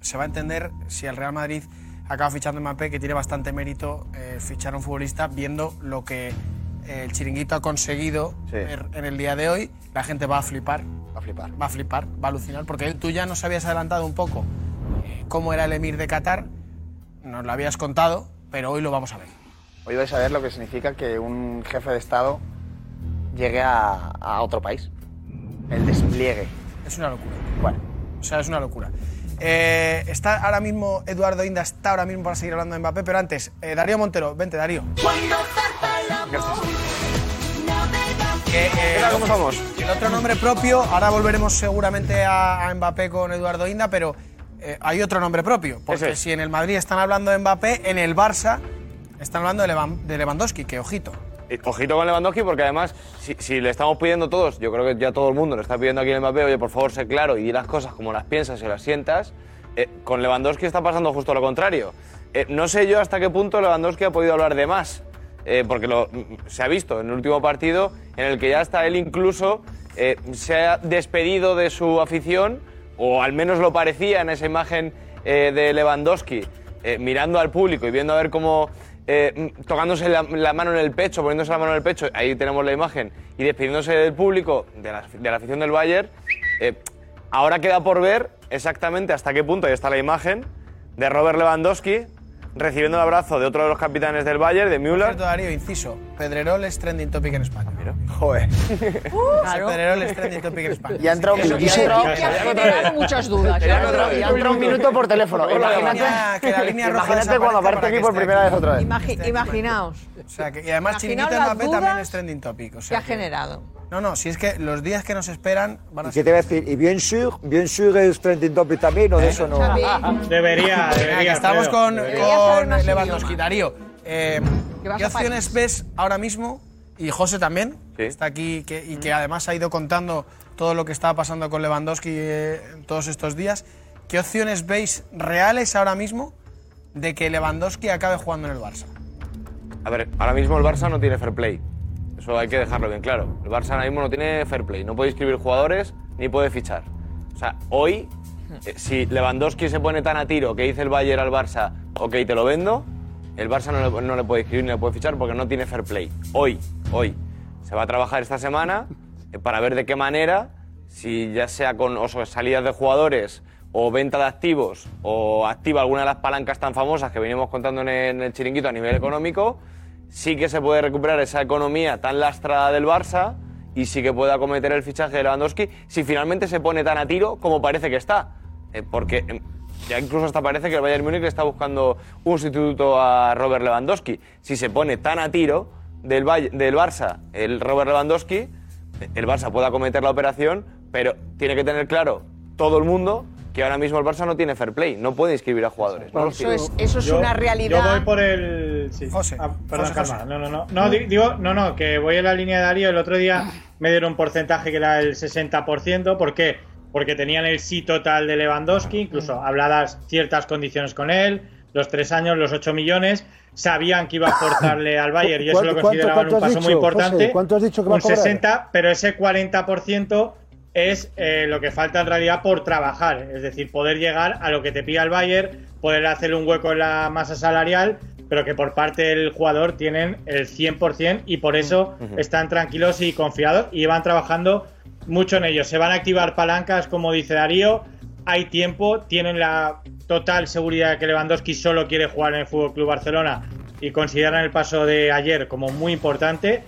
Se va a entender si el Real Madrid acaba fichando a Mbappé, que tiene bastante mérito eh, fichar a un futbolista viendo lo que eh, el chiringuito ha conseguido ver en el día de hoy. La gente va a flipar. Va a flipar. Va a flipar, va a alucinar, porque tú ya nos habías adelantado un poco eh, cómo era el emir de Qatar, nos lo habías contado, pero hoy lo vamos a ver. Hoy vais a ver lo que significa que un jefe de Estado llegue a, a otro país. El despliegue. Es una locura. Bueno. O sea, es una locura. Eh, está ahora mismo, Eduardo Inda está ahora mismo para seguir hablando de Mbappé, pero antes, eh, Darío Montero, vente Darío. Que, eh, ¿Cómo estamos? El otro nombre propio, ahora volveremos seguramente a, a Mbappé con Eduardo Inda, pero eh, hay otro nombre propio. Porque si en el Madrid están hablando de Mbappé, en el Barça están hablando de, Levan- de Lewandowski, que ojito. Eh, Ojito con Lewandowski porque además, si, si le estamos pidiendo todos, yo creo que ya todo el mundo le está pidiendo aquí a Mbappé, oye, por favor, sé claro y di las cosas como las piensas y las sientas, eh, con Lewandowski está pasando justo lo contrario. Eh, no sé yo hasta qué punto Lewandowski ha podido hablar de más, eh, porque lo, se ha visto en el último partido en el que ya hasta él incluso eh, se ha despedido de su afición, o al menos lo parecía en esa imagen eh, de Lewandowski, mirando al público y viendo a ver cómo tocándose la, mano en el pecho, poniéndose la mano en el pecho, ahí tenemos la imagen, y despidiéndose del público, de la, afición del Bayern, ahora queda por ver exactamente hasta qué punto, ahí está la imagen, de Robert Lewandowski recibiendo el abrazo de otro de los capitanes del Bayern, de Müller. Cierto, Darío, inciso. Pedrerol es trending topic en España. Joder. [laughs] Claro. Pedrerol es trending topic en España. Y ha entrado, ha generado muchas dudas. y ha entrado- un minuto por teléfono. Imagínate, cuando aparte aquí por primera vez otra vez. Imagi- imaginaos. O sea, que, y además Chiringuito Mbappé también es trending topic. O que ha generado. No, no, si es que los días que nos esperan van a ¿Y qué te iba a decir? ¿Y bien sûr? ¿Bien sûr es trending topic también o de eso no? Debería, debería. estamos con, debería. con Lewandowski. Darío, eh, ¿qué opciones ves ahora mismo? Y José también, que está aquí que- y que además ha ido contando todo lo que estaba pasando con Lewandowski eh, todos estos días. ¿Qué opciones veis reales ahora mismo de que Lewandowski acabe jugando en el Barça? A ver, ahora mismo el Barça no tiene fair play. Eso hay que dejarlo bien claro. El Barça ahora mismo no tiene fair play. No puede inscribir jugadores ni puede fichar. O sea, hoy, eh, si Lewandowski se pone tan a tiro que dice el Bayern al Barça, ok, te lo vendo, el Barça no le, no le puede inscribir ni le puede fichar porque no tiene fair play. Hoy, hoy. Se va a trabajar esta semana eh, para ver de qué manera, si ya sea con o sea, salidas de jugadores o venta de activos o activa alguna de las palancas tan famosas que venimos contando en el, en el chiringuito a nivel económico, sí que se puede recuperar esa economía tan lastrada del Barça y sí que puede acometer el fichaje de Lewandowski si finalmente se pone tan a tiro como parece que está. Eh, porque eh, ya incluso hasta parece que el Bayern Múnich está buscando un sustituto a Robert Lewandowski. Si se pone tan a tiro del, del Barça el Robert Lewandowski, eh, el Barça puede acometer la operación, pero tiene que tener claro todo el mundo que ahora mismo el Barça no tiene fair play, no puede inscribir a jugadores. no Eso es, eso es Yo- una realidad. Yo voy por el. Sí. Ah, perdón, José, calma. José. No, no, no. No, di- digo, no, no, que voy en la línea de Darío. El otro día me dieron un porcentaje que era el 60%. ¿Por qué? Porque tenían el sí total de Lewandowski, incluso habladas ciertas condiciones con él, los tres años, los 8 millones. Sabían que iba a forzarle al Bayern y eso lo ¿Cuánto- consideraban un paso muy importante. José? ¿Cuánto has dicho que va a un cobrar? 60, pero ese 40% es eh, lo que falta en realidad por trabajar, es decir, poder llegar a lo que te pida el Bayern, poder hacerle un hueco en la masa salarial, pero que por parte del jugador tienen el 100% y por eso están tranquilos y confiados y van trabajando mucho en ello. Se van a activar palancas, como dice Darío, hay tiempo, tienen la total seguridad de que Lewandowski solo quiere jugar en el Fútbol Club Barcelona y consideran el paso de ayer como muy importante.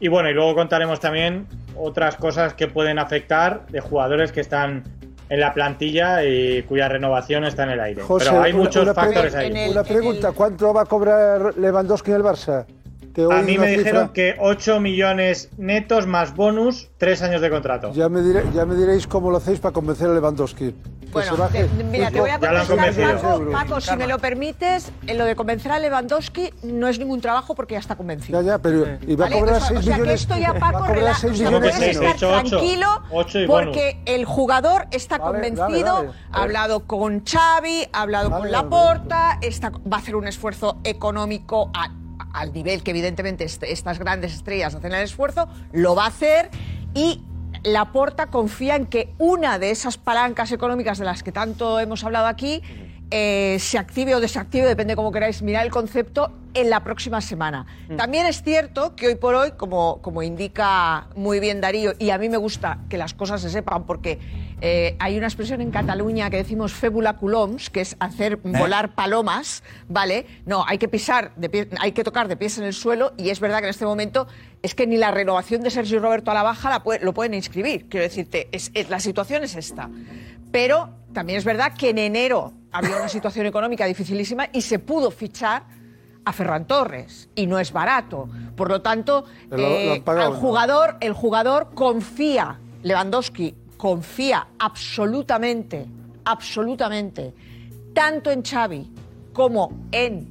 Y bueno, y luego contaremos también otras cosas que pueden afectar de jugadores que están en la plantilla y cuya renovación está en el aire. José, Pero hay una- muchos una factores ahí. Una pregunta, ¿cuánto va a cobrar Lewandowski en el Barça? Te A mí me dijeron que 8 millones netos más bonus, 3 años de contrato. Ya me, diré- ya me diréis cómo lo hacéis para convencer a Lewandowski. Que Bueno, se baje. te- mira, te voy a contestar. Paco, Paco, si me lo permites, en lo de convencer a Lewandowski no es ningún trabajo porque ya está convencido. Ya, ya, pero y va a cobrar O sea- 6 o sea, que millones. esto ya, va Paco, a cobrar rela- 6 o sea, millones. puedes menos. estar tranquilo porque el jugador está Vale, convencido, ha hablado con Xavi, ha hablado con Laporta, está, va a hacer un esfuerzo económico a- al nivel que evidentemente estas grandes estrellas hacen el esfuerzo, lo va a hacer y Laporta confía en que una de esas palancas económicas de las que tanto hemos hablado aquí eh, se active o desactive, depende cómo queráis mirar el concepto, en la próxima semana. También es cierto que hoy por hoy, como, como indica muy bien Darío, y a mí me gusta que las cosas se sepan porque eh, hay una expresión en Cataluña que decimos fébula culoms, que es hacer volar palomas, ¿vale? No, hay que pisar, de pie- hay que tocar de pies en el suelo y es verdad que en este momento es que ni la renovación de Sergio Roberto a la baja la puede- lo pueden inscribir. Quiero decirte, es- es- la situación es esta. Pero también es verdad que en enero había una situación económica dificilísima y se pudo fichar a Ferran Torres y no es barato. Por lo tanto, Pero lo- lo eh, pagado, ¿no? jugador, el jugador confía, Lewandowski confía absolutamente, absolutamente, tanto en Xavi como en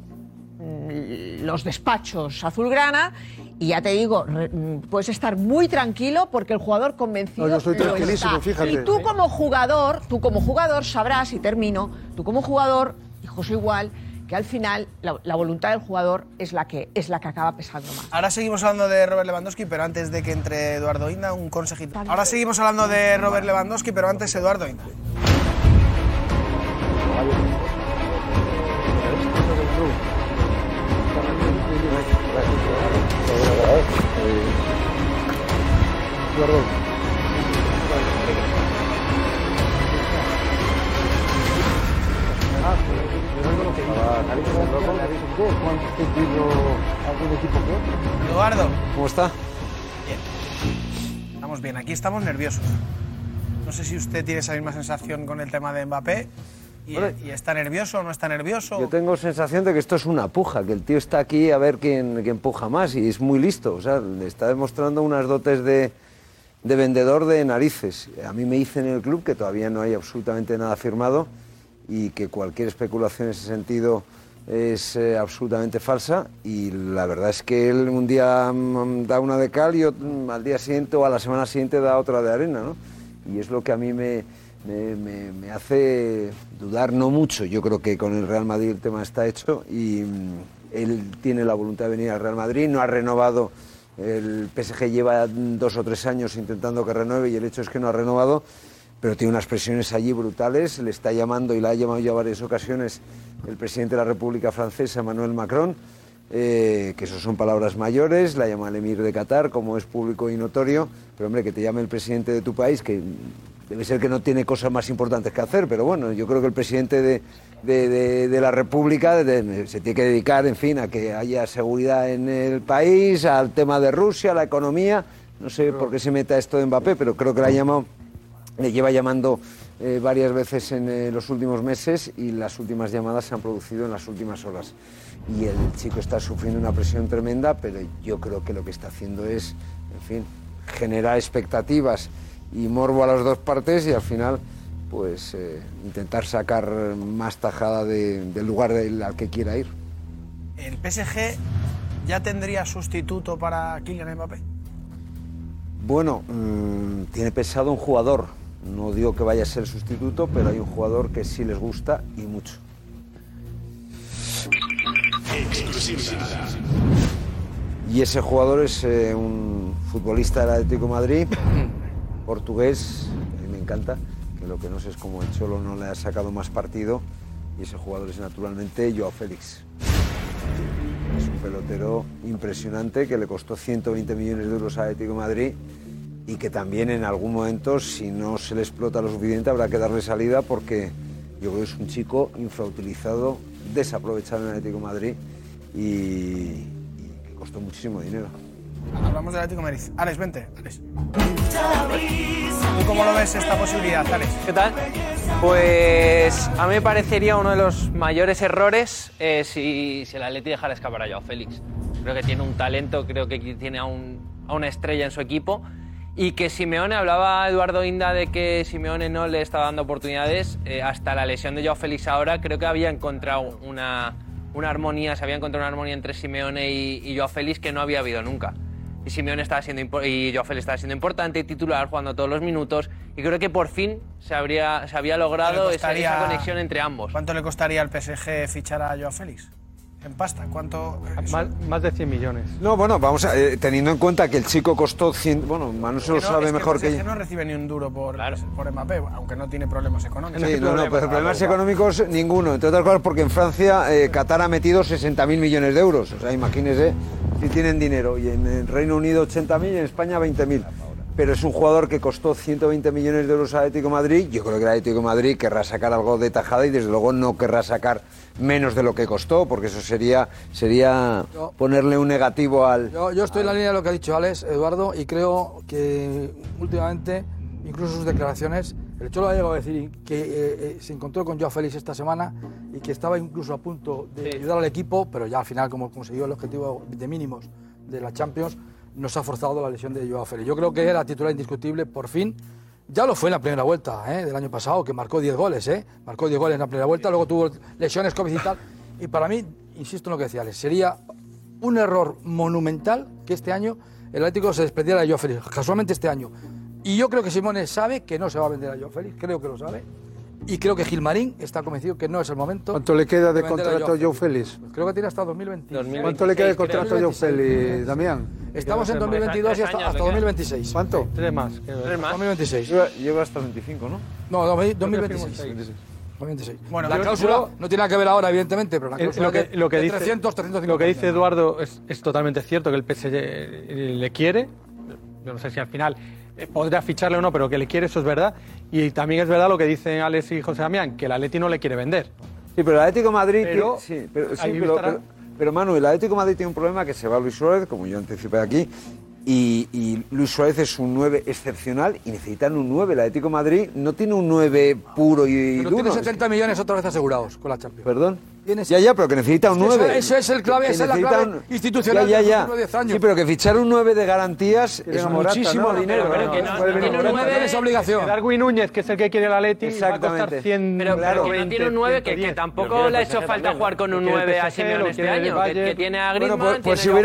mm, los despachos azulgrana. Y ya te digo, mm, puedes estar muy tranquilo porque el jugador convencido No, yo estoy tranquilísimo, está. fíjate. Y tú como jugador, tú como jugador sabrás, y termino, tú como jugador, y José igual, que al final la, la voluntad del jugador es la que es la que acaba pesando más. Ahora seguimos hablando de Robert Lewandowski, pero antes de que entre Eduardo Inda, un consejito. Ahora seguimos hablando de Robert Lewandowski, pero antes Eduardo Inda. Eduardo, ¿Cómo está? estamos bien, aquí estamos nerviosos. No sé si usted tiene esa misma sensación con el tema de Mbappé. Y, y está nervioso o no está nervioso? Yo tengo sensación de que esto es una puja, que el tío está aquí a ver quién, quién puja más y es muy listo. O sea, le está demostrando unas dotes de, de vendedor de narices. A mí me dicen en el club que todavía no hay absolutamente nada firmado y que cualquier especulación en ese sentido es eh, absolutamente falsa y la verdad es que él un día mm, da una de cal y ot- mm, al día siguiente o a la semana siguiente da otra de arena. Y es lo que a mí me- me hace dudar no mucho. Yo creo que con el Real Madrid el tema está hecho y mm, él tiene la voluntad de venir al Real Madrid, no ha renovado, el PSG lleva dos o tres años intentando que renueve y el hecho es que no ha renovado, pero tiene unas presiones allí brutales, le está llamando y la ha llamado ya varias ocasiones el presidente de la República Francesa, Emmanuel Macron, eh, que eso son palabras mayores, la llama el emir de Qatar, como es público y notorio, pero hombre, que te llame el presidente de tu país, que debe ser que no tiene cosas más importantes que hacer, pero bueno, yo creo que el presidente de, de- de- de la República de- se tiene que dedicar, en fin, a que haya seguridad en el país, al tema de Rusia, la economía, no sé por qué se meta esto de Mbappé, pero creo que la ha llamado le lleva llamando eh, varias veces en eh, los últimos meses y las últimas llamadas se han producido en las últimas horas. Y el chico está sufriendo una presión tremenda, pero yo creo que lo que está haciendo es, en fin, generar expectativas y morbo a las dos partes y al final, pues, eh, intentar sacar más tajada de- del lugar del- al que quiera ir. ¿El PSG ya tendría sustituto para Kylian Mbappé? Bueno, mm, tiene pensado un jugador. No digo que vaya a ser sustituto, pero hay un jugador que sí les gusta y mucho. Y ese jugador es eh, un futbolista del Atlético de Madrid, [coughs] portugués, a mí me encanta, que lo que no sé es cómo el Cholo no le ha sacado más partido, y ese jugador es naturalmente Joao Félix. Es un pelotero impresionante que le costó 120 millones de euros a Atlético de Madrid y que también en algún momento, si no se le explota lo suficiente, habrá que darle salida porque yo creo que es un chico infrautilizado, desaprovechado en el Atlético de Madrid y, y que costó muchísimo dinero. Hablamos del Atlético de Madrid. Alex, vente. Alex. ¿Tú cómo lo ves esta posibilidad, Alex? ¿Qué tal? Pues a mí me parecería uno de los mayores errores eh, si, si el Atleti dejara escapar a Joao Félix. Creo que tiene un talento, creo que tiene a, un- a una estrella en su equipo. Y que Simeone, hablaba Eduardo Inda de que Simeone no le estaba dando oportunidades. eh, hasta la lesión de Joao Félix ahora, creo que había encontrado una, una armonía, se había encontrado una armonía entre Simeone y, y Joao Félix que no había habido nunca. Y Simeone estaba siendo y Joao Félix estaba siendo importante, titular, jugando todos los minutos. Y creo que por fin se, habría, se había logrado esa, esa conexión entre ambos. ¿Cuánto le costaría al PSG fichar a Joao Félix? En pasta, ¿cuánto? Más, más de 100 millones. No, bueno, vamos a, eh, teniendo en cuenta que el chico costó 100. Bueno, Manu se lo no, sabe es mejor que yo. no recibe ni un duro por, por Mbappé, aunque no tiene problemas económicos. Sí, no, no, pero problemas económicos ninguno. Entre otras cosas porque en Francia eh, Qatar ha metido 60.000 millones de euros. O sea, imagínese si tienen dinero. Y en el Reino Unido 80.000 y en España 20.000. Pero es un jugador que costó 120 millones de euros al Atlético de Madrid. Yo creo que el Atlético de Madrid querrá sacar algo de tajada y desde luego no querrá sacar menos de lo que costó, porque eso sería, sería Yo- ponerle un negativo al... Yo, yo estoy en la línea de lo que ha dicho Alex, Eduardo, y creo que últimamente, incluso sus declaraciones, el Cholo ha llegado a decir que eh, eh, se encontró con Joao Félix esta semana y que estaba incluso a punto de ayudar al equipo, pero ya al final, como consiguió el objetivo de mínimos de la Champions, nos ha forzado la lesión de Joao Félix. Yo creo que era titular indiscutible, por fin. Ya lo fue en la primera vuelta ¿eh? del año pasado, que marcó 10 goles, ¿eh? marcó 10 goles en la primera vuelta, luego tuvo lesiones, COVID y tal. Y para mí, insisto en lo que decía Alex, sería un error monumental que este año el Atlético se desprendiera de Joao Félix, casualmente este año. Y yo creo que Simone sabe que no se va a vender a Joao Félix, creo que lo sabe. Y creo que Gilmarín está convencido que no es el momento. ¿Cuánto le queda de contrato a Joe Félix? Pues creo que tiene hasta 2020. ¿Cuánto le queda de contrato a Joe Félix, Damián? Estamos en 2022 y hasta, hasta 2026. ¿Cuánto? Tres más. Tres más. 2026. Lleva, hasta 25, ¿no? No, 2026. 2026. Bueno, la cláusula yo- no tiene nada que ver ahora, evidentemente, pero la Eh, cláusula lo que, de- lo que de dice, 300, 350. lo que dice Eduardo es, es totalmente cierto, que el PSG le quiere. Yo no sé si al final eh, podría ficharle o no, pero que le quiere, eso es verdad. Y también es verdad lo que dicen Alex y José Damián, que el Atleti no le quiere vender. Sí, pero el Atlético de Madrid. Pero sí, pero, sí, pero, estará. pero- pero, Manu, el Atlético de Madrid tiene un problema que se va Luis Suárez, como yo anticipé aquí. Y, y Luis Suárez es un 9 excepcional y necesitan un 9. El Atlético de Madrid no tiene un 9 puro y Pero duro. tiene 70 millones otra vez asegurados con la Champions. ¿Perdón? Tienes- Ya, ya, pero que necesita un Es que eso- 9. eso es el clave, esa es la clave institucional Ya, ya, últimos 10 años. Sí, pero que fichar un 9 de garantías es Morata, muchísimo ¿no? dinero. Pero- pero que no- tiene un esa obligación. Que Darwin Núñez, que es el que quiere el Atleti, va a costar Exactamente. 100 Pero, pero que no 120, tiene un 9 que, que 110. tampoco le ha hecho falta jugar con un Lo quiere el 9 a Simeone este año. Que, tiene a Griezmann, pues- pues tiene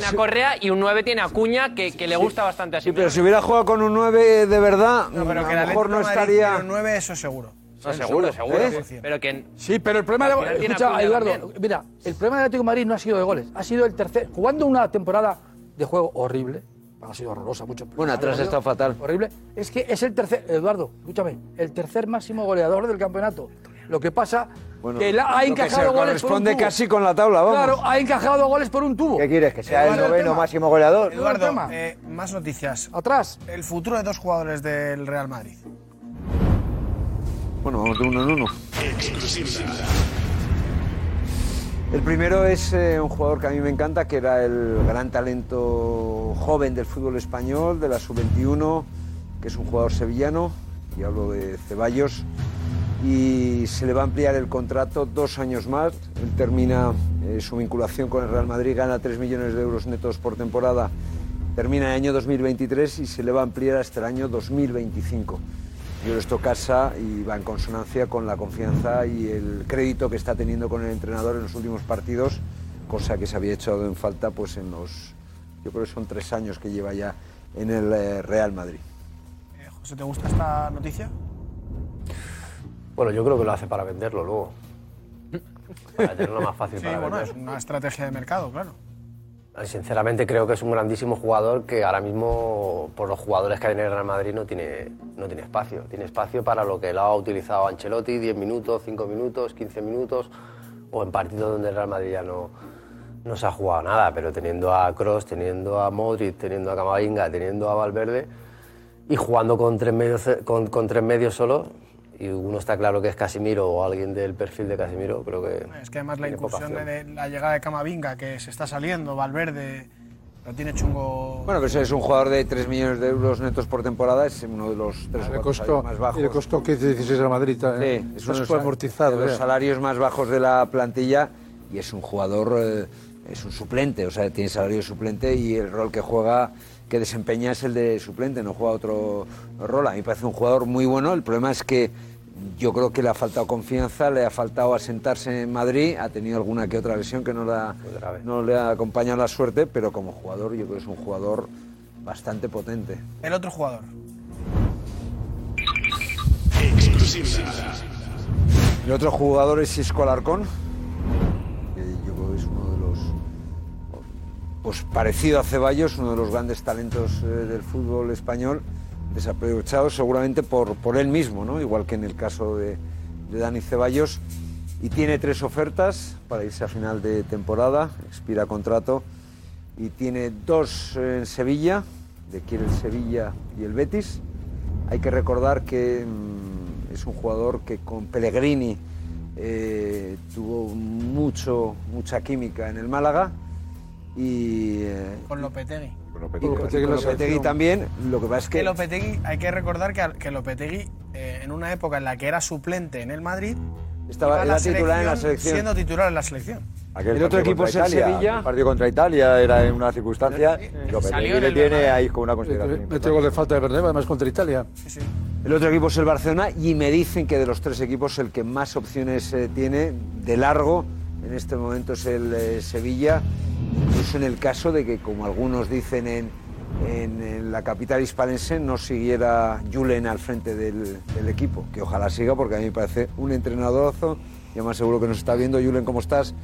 si a Correa y un 9 tiene a Cuña que, que le gusta bastante a Simeone. pero si hubiera jugado con un 9 de verdad, a lo mejor no estaría. un 9, eso seguro. No, seguro, seguro. ¿Eh? Pero que Sí, pero el problema de, escucha, Eduardo, también. mira, el problema del Atlético de Madrid no ha sido de goles, ha sido el tercer, jugando una temporada de juego horrible, ha sido horrorosa mucho. Bueno, atrás ha está fatal. Horrible, es que es el tercer, Eduardo, escúchame, el tercer máximo goleador del campeonato. Lo que pasa Bueno, que la- ha que encajado se goles por un corresponde tubo. casi con la tabla, vamos. Claro, ha encajado goles por un tubo. ¿Qué quieres? ¿Que sea el noveno tema. máximo goleador? Eduardo, eh, más noticias. Atrás. El futuro de dos jugadores del Real Madrid. Bueno, vamos de uno en uno. El primero es eh, un jugador que a mí me encanta, que era el gran talento joven del fútbol español, de la sub-21, que es un jugador sevillano, y hablo de Ceballos, y se le va a ampliar el contrato dos años más. Él termina eh, su vinculación con el Real Madrid, gana 3 millones de euros netos por temporada, termina el año 2023 y se le va a ampliar hasta el año 2025. Yo esto casa y va en consonancia con la confianza y el crédito que está teniendo con el entrenador en los últimos partidos, cosa que se había echado en falta pues en los, yo creo que son tres años que lleva ya en el eh, Real Madrid. Eh, José, ¿te gusta esta noticia? Bueno, yo creo que lo hace para venderlo luego. [laughs] Para tenerlo más fácil Sí, para bueno, vender. es una estrategia de mercado, claro. Sinceramente creo que es un grandísimo jugador que ahora mismo, por los jugadores que hay en el Real Madrid, no tiene, no tiene espacio. Tiene espacio para lo que lo ha utilizado Ancelotti, 10 minutos, 5 minutos, 15 minutos, o en partidos donde el Real Madrid ya no, no se ha jugado nada, pero teniendo a Kroos, teniendo a Modric, teniendo a Camavinga, teniendo a Valverde, y jugando con tres medios, con, con tres medios solo, y uno está claro que es Casimiro o alguien del perfil de Casimiro, creo que... Es que además la incursión de, la llegada de Camavinga, que se está saliendo, Valverde, lo tiene chungo. Bueno, pero es un jugador de 3 millones de euros netos por temporada, es uno de los tres o Le costó, más bajos. le costó 15, 16 a Madrid. ¿eh? Sí, es uno de amortizado. de los ya. salarios más bajos de la plantilla y es un jugador eh, es un suplente, o sea, tiene salario de suplente y el rol que juega, que desempeña es el de suplente, no juega otro rol. A mí me parece un jugador muy bueno, el problema es que yo creo que le ha faltado confianza, le ha faltado asentarse en Madrid, ha tenido alguna que otra lesión que no, la, no le ha acompañado la suerte, pero como jugador yo creo que es un jugador bastante potente. El otro jugador. El otro jugador es Isco Alarcón, que yo creo que es uno de los, pues parecido a Ceballos, uno de los grandes talentos eh, del fútbol español, desaprovechado seguramente por, por él mismo, ¿no? igual que en el caso de, Dani Ceballos. Y tiene tres ofertas para irse a final de temporada, expira contrato, y tiene dos en Sevilla, de quiere el Sevilla y el Betis. Hay que recordar que mm, es un jugador que con Pellegrini eh, tuvo mucho, mucha química en el Málaga y... eh, Con Lopetegui. con Lopetegui, con Lopetegui también, lo que pasa es Que que... Lopetegui, hay que recordar que, que Lopetegui, eh, en una época en la que era suplente en el Madrid, Estaba- iba a era titular en la selección. Siendo titular en la selección. Aquel El otro equipo es el Italia, Sevilla. El partido contra Italia era en una circunstancia y Lopetegui Salió en le el tiene ahí con una consideración. Mete gol de falta de Bernabéu, además contra Italia. El otro equipo es el Barcelona y me dicen que de los tres equipos el que más opciones eh, tiene de largo en este momento es el eh, Sevilla, incluso en el caso de que, como algunos dicen en, en- en la capital hispalense, no siguiera Julen al frente del, del equipo, que ojalá siga porque a mí me parece un entrenadorazo, y además seguro que nos está viendo, Julen, ¿cómo estás?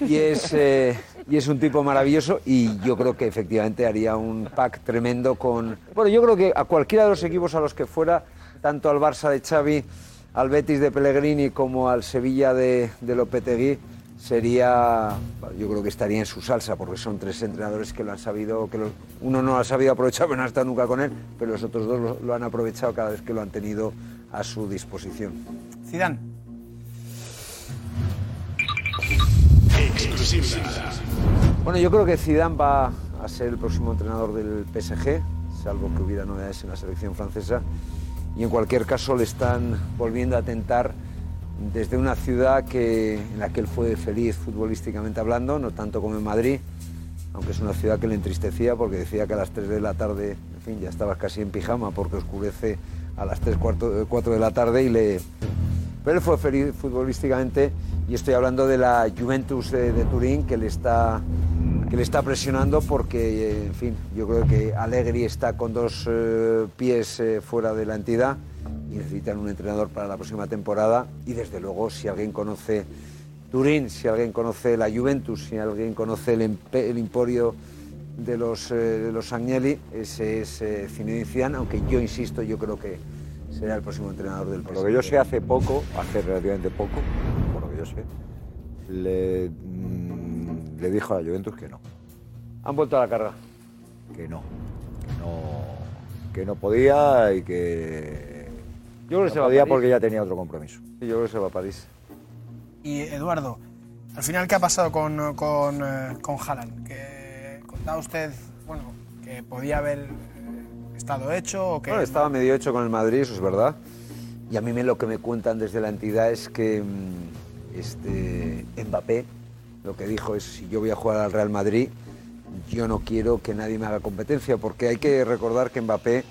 Y es, eh, y es un tipo maravilloso y yo creo que efectivamente haría un pack tremendo con... Bueno, yo creo que a cualquiera de los equipos a los que fuera, tanto al Barça de Xavi, al Betis de Pellegrini como al Sevilla de, de Lopetegui, sería... Yo creo que estaría en su salsa porque son tres entrenadores que lo han sabido, que lo- uno no lo ha sabido aprovechar, pero no ha estado nunca con él, pero los otros dos lo, lo han aprovechado cada vez que lo han tenido a su disposición. Zidane. Bueno, yo creo que Zidane va a ser el próximo entrenador del PSG, salvo que hubiera novedades en la selección francesa. Y en cualquier caso le están volviendo a tentar desde una ciudad que, en la que él fue feliz futbolísticamente hablando, no tanto como en Madrid, aunque es una ciudad que le entristecía porque decía que a las 3 de la tarde, en fin, ya estabas casi en pijama porque oscurece a las 3, 4 de la tarde y le... Pero él fue feliz futbolísticamente. Y estoy hablando de la Juventus de Turín que le está que le está presionando porque, eh, en fin, yo creo que Allegri está con dos eh, pies eh, fuera de la entidad y necesitan un entrenador para la próxima temporada. Y desde luego si alguien conoce Turín, si alguien conoce la Juventus, si alguien conoce el, el emporio de los, eh, de los Agnelli, ese es Zinedine Zidane, aunque yo insisto, yo creo que será el próximo entrenador del Por lo que yo sé hace poco, hace relativamente poco, por lo que yo sé, le, mm, le dijo a la Juventus que no. Han vuelto a la carga. Que no. Que no, que no podía y que. Yo creo que no se va a París. porque ya tenía otro compromiso. Sí, yo creo que se va a París. Y Eduardo, al final, ¿qué ha pasado con, con, eh, con Haaland? Que contaba usted, bueno, que podía haber eh, estado hecho o que... Bueno, estaba medio hecho con el Madrid, eso es verdad. Y a mí me, lo que me cuentan desde la entidad es que mm, este, Mbappé lo que dijo es, si yo voy a jugar al Real Madrid, yo no quiero que nadie me haga competencia, porque hay que recordar que Mbappé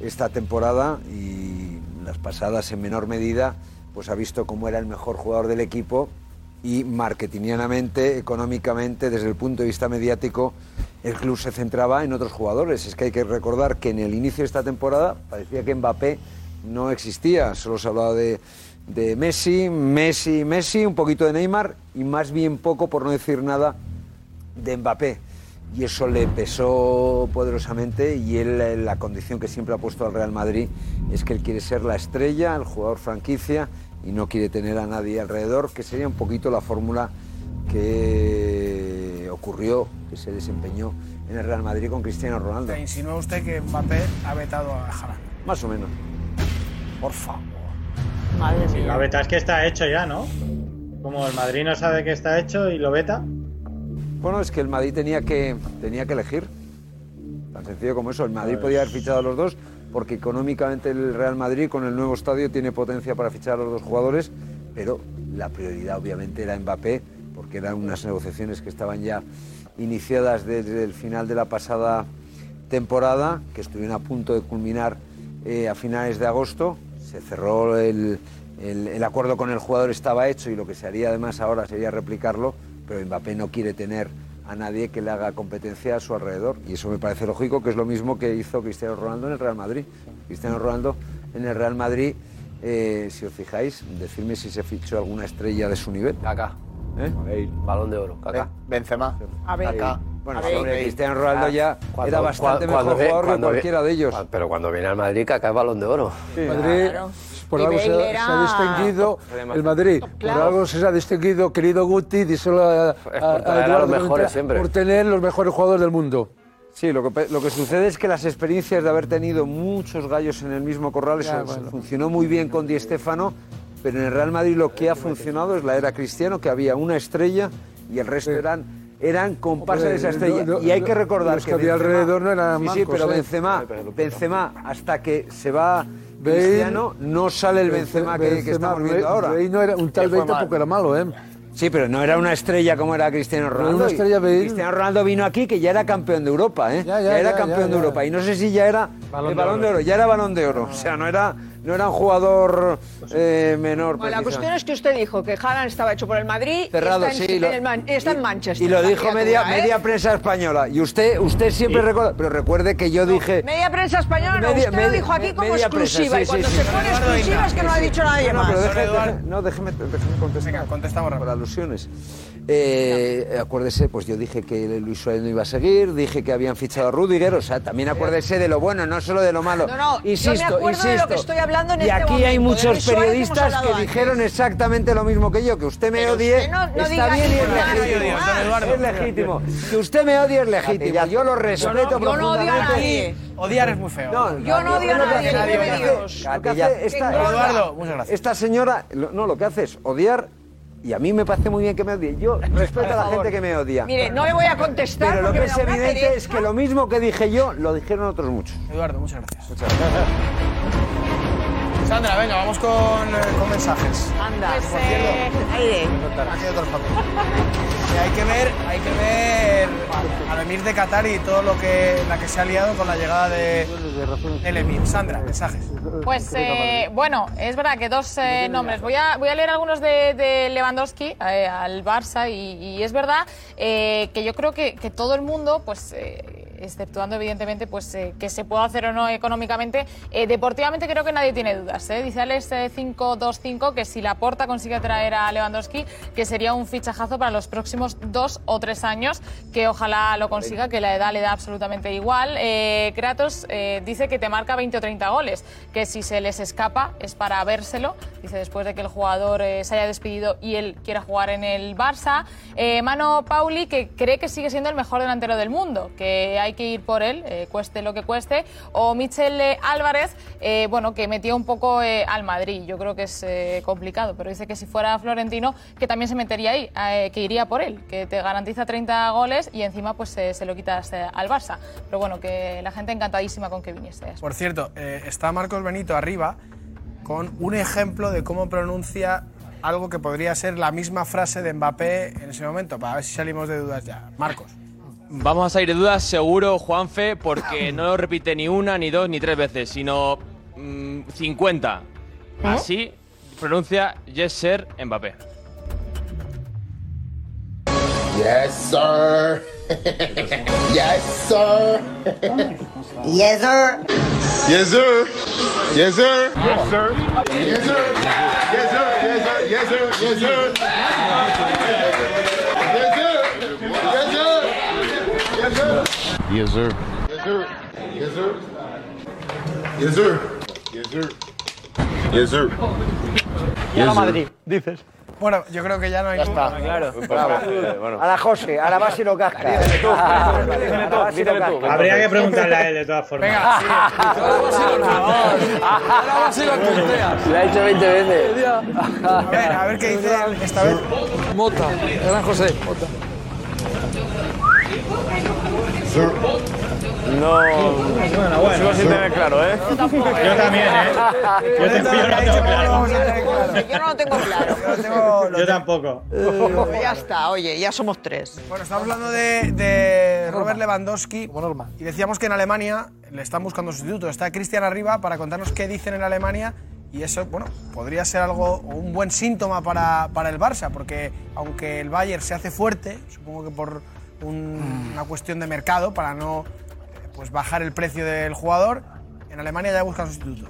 esta temporada y las pasadas en menor medida, pues ha visto cómo era el mejor jugador del equipo y marketingianamente, económicamente, desde el punto de vista mediático, el club se centraba en otros jugadores. Es que hay que recordar que en el inicio de esta temporada parecía que Mbappé no existía, solo se hablaba de, de Messi, Messi, Messi, un poquito de Neymar y más bien poco, por no decir nada, de Mbappé. Y eso le pesó poderosamente y él, eh, la condición que siempre ha puesto al Real Madrid es que él quiere ser la estrella, el jugador franquicia y no quiere tener a nadie alrededor, que sería un poquito la fórmula que ocurrió, que se desempeñó en el Real Madrid con Cristiano Ronaldo. ¿Te insinúa usted que Mbappé ha vetado a Haaland? Más o menos. Por favor. Madre Sí, la beta es que está hecho ya, ¿no? Como el Madrid no sabe que está hecho y lo beta. Bueno, es que el Madrid tenía que, tenía que elegir. Tan sencillo como eso. El Madrid Pues- podía haber fichado a los dos porque económicamente el Real Madrid con el nuevo estadio tiene potencia para fichar a los dos jugadores, pero la prioridad obviamente era Mbappé porque eran unas negociaciones que estaban ya iniciadas desde el final de la pasada temporada, que estuvieron a punto de culminar eh, a finales de agosto. Se cerró el, el- el acuerdo con el jugador, estaba hecho y lo que se haría además ahora sería replicarlo, pero Mbappé no quiere tener a nadie que le haga competencia a su alrededor. Y eso me parece lógico, que es lo mismo que hizo Cristiano Ronaldo en el Real Madrid. Cristiano Ronaldo en el Real Madrid, eh, si os fijáis, decidme si se fichó alguna estrella de su nivel. Kaká. ¿Eh? Balón de oro. Kaká. Benzema. A ver. Bueno, ver. sobre Cristiano Ronaldo ya Cuando- era bastante cuando mejor jugador que cualquiera de ellos. Pero cuando viene al Madrid, Kaká es balón de oro. Madrid, por Y algo se, ha distinguido el Madrid. Claro. Por algo se ha distinguido, querido Guti, díselo a, a- por a traer a los Eduardo mejores Contreras, siempre. por tener los mejores jugadores del mundo. Sí, lo que, lo que sucede es que las experiencias de haber tenido muchos gallos en el mismo corral, eso bueno. funcionó muy bien con Di Stéfano, pero en el Real Madrid lo que ha funcionado es la era cristiano, que había una estrella y el resto eran, eran comparsas de esa estrella. no, no, y hay que recordar los que había alrededor no eran Sí, sí, mancos, pero ¿eh? Benzema, Benzema, hasta que se va Cristiano, no sale el Benzema que, que estamos viendo ahora. Bale no era, un tal Que Bale tampoco mal. era malo, ¿eh? Sí, pero no era una estrella como era Cristiano era Ronaldo. una estrella. Cristiano Ronaldo vino aquí que ya era campeón de Europa, ¿eh? Ya, Ya, ya, era ya, campeón ya, de. Europa. Y no sé si ya era Balón el de balón oro. de oro, ya era balón de oro. O sea, no era, no era un jugador eh, menor. Bueno, la cuestión es que usted dijo que Haaland estaba hecho por el Madrid Cerrado, y está, en, sí, lo- en el Man- está en Manchester. Y lo dijo media, ¿eh? media prensa española. Y usted, usted siempre recuerda, pero recuerde que yo dije. Media prensa española, no, Media- usted media- lo dijo aquí como media prensa, exclusiva. sí, y cuando sí, se sí. pone exclusiva es que no ha dicho nadie No, más. pero deje- Eduardo. deje- no, déjeme, déjeme contestar. Venga, contestamos por alusiones. Eh, acuérdese, pues yo dije que Luis Suárez no iba a seguir, dije que habían fichado a Rudiger, o sea, también acuérdese de lo bueno, no solo de lo malo. No, no, yo me insisto, acuerdo de lo insisto. que estoy hablando en y este aquí momento. hay muchos periodistas que antes. dijeron exactamente lo mismo que yo, que usted me Pero odie, usted no- no está bien y es legítimo. barbaridad. Es legítimo. Que usted me odie es legítimo. Yo lo respeto yo no odio a nadie. Odiar es muy feo. No, Yo no odio a nadie. Eduardo, muchas gracias. esta señora, no, lo que hace es odiar, y a mí me parece muy bien que me odie. Yo respeto a la gente que me odia. Mire, no le voy a contestar Pero lo que es evidente pereza. es que lo mismo que dije yo, lo dijeron otros muchos. Eduardo, muchas gracias. Sandra, venga, vamos con, eh, con mensajes. Anda, Por pues, cierto, eh, aire. Aquí [laughs] hay otros papeles. Hay que ver, hay que ver al emir de Qatar y todo lo que la que se ha liado con la llegada de del emir. Sandra, mensajes. Pues eh, bueno, es verdad que dos eh, nombres. Voy a, voy a leer algunos de, Lewandowski eh, al Barça y, y es verdad que yo creo que, que todo el mundo, pues exceptuando evidentemente pues eh, que se pueda hacer o no económicamente, eh, deportivamente creo que nadie tiene dudas. ¿eh? Dice Alex eh, 525 que si la Porta consigue traer a Lewandowski, que sería un fichajazo para los próximos dos o tres años, que ojalá lo consiga, que la edad le da absolutamente igual. Eh, Kratos eh, dice que te marca 20 o 30 goles, que si se les escapa es para vérselo, dice después de que el jugador eh, se haya despedido y él quiera jugar en el Barça. Eh, Mano Pauli que cree que sigue siendo el mejor delantero del mundo, que hay que ir por él, eh, cueste lo que cueste. O Michel eh, Álvarez, eh, bueno, que metió un poco al Madrid, yo creo que es complicado, pero dice que si fuera Florentino, que también se metería ahí, que iría por él, que te garantiza 30 goles y encima pues se lo quitas al Barça. Pero bueno, que la gente encantadísima con que viniese. Por cierto, está Marcos Benito arriba con un ejemplo de cómo pronuncia algo que podría ser la misma frase de Mbappé en ese momento, para ver si salimos de dudas ya. Marcos. Vamos a salir de dudas seguro, Juanfe, porque no lo repite ni una, ni dos, ni tres veces, sino mm, 50. Así pronuncia Yes Sir Mbappé. Yes, sir. yes, sir. yes, sir. Yes, sir. Yes, sir. Yes, sir. Yes, sir. Yes, sir. Yes, sir. Yes, sir. Yes, sir. Yes, sir. Yes, sir. Yes, sir. Yes, sir. Yes, sir. Yes, sir. Yes, sir. Y a la Yes, sir. Madrid, dices. Bueno, yo creo que ya no hay. Ya está, claro. Bravo. A la José, a la base lo casca. A la base. Habría que preguntarle a él de todas formas. Venga, sí. Lo ha hecho 20 veces. A ver, a ver qué dice esta vez. Mota, gran José, Mota. No. Sigo sin tener claro, ¿eh? Yo también, ¿eh? Yo, te- yo lo tengo claro. Yo no lo tengo claro. Yo, lo tengo- lo Yo tengo- tampoco. Ya está, oye, ya somos tres. Bueno, estamos hablando de, de Robert Lewandowski. Y decíamos que en Alemania le están buscando sustituto. Está Cristian arriba para contarnos qué dicen en Alemania. Y eso, bueno, podría ser algo, un buen síntoma para, para el Barça, porque aunque el Bayern se hace fuerte, supongo que por un- una cuestión de mercado, para no eh, pues bajar el precio del jugador, en Alemania ya buscan sustituto.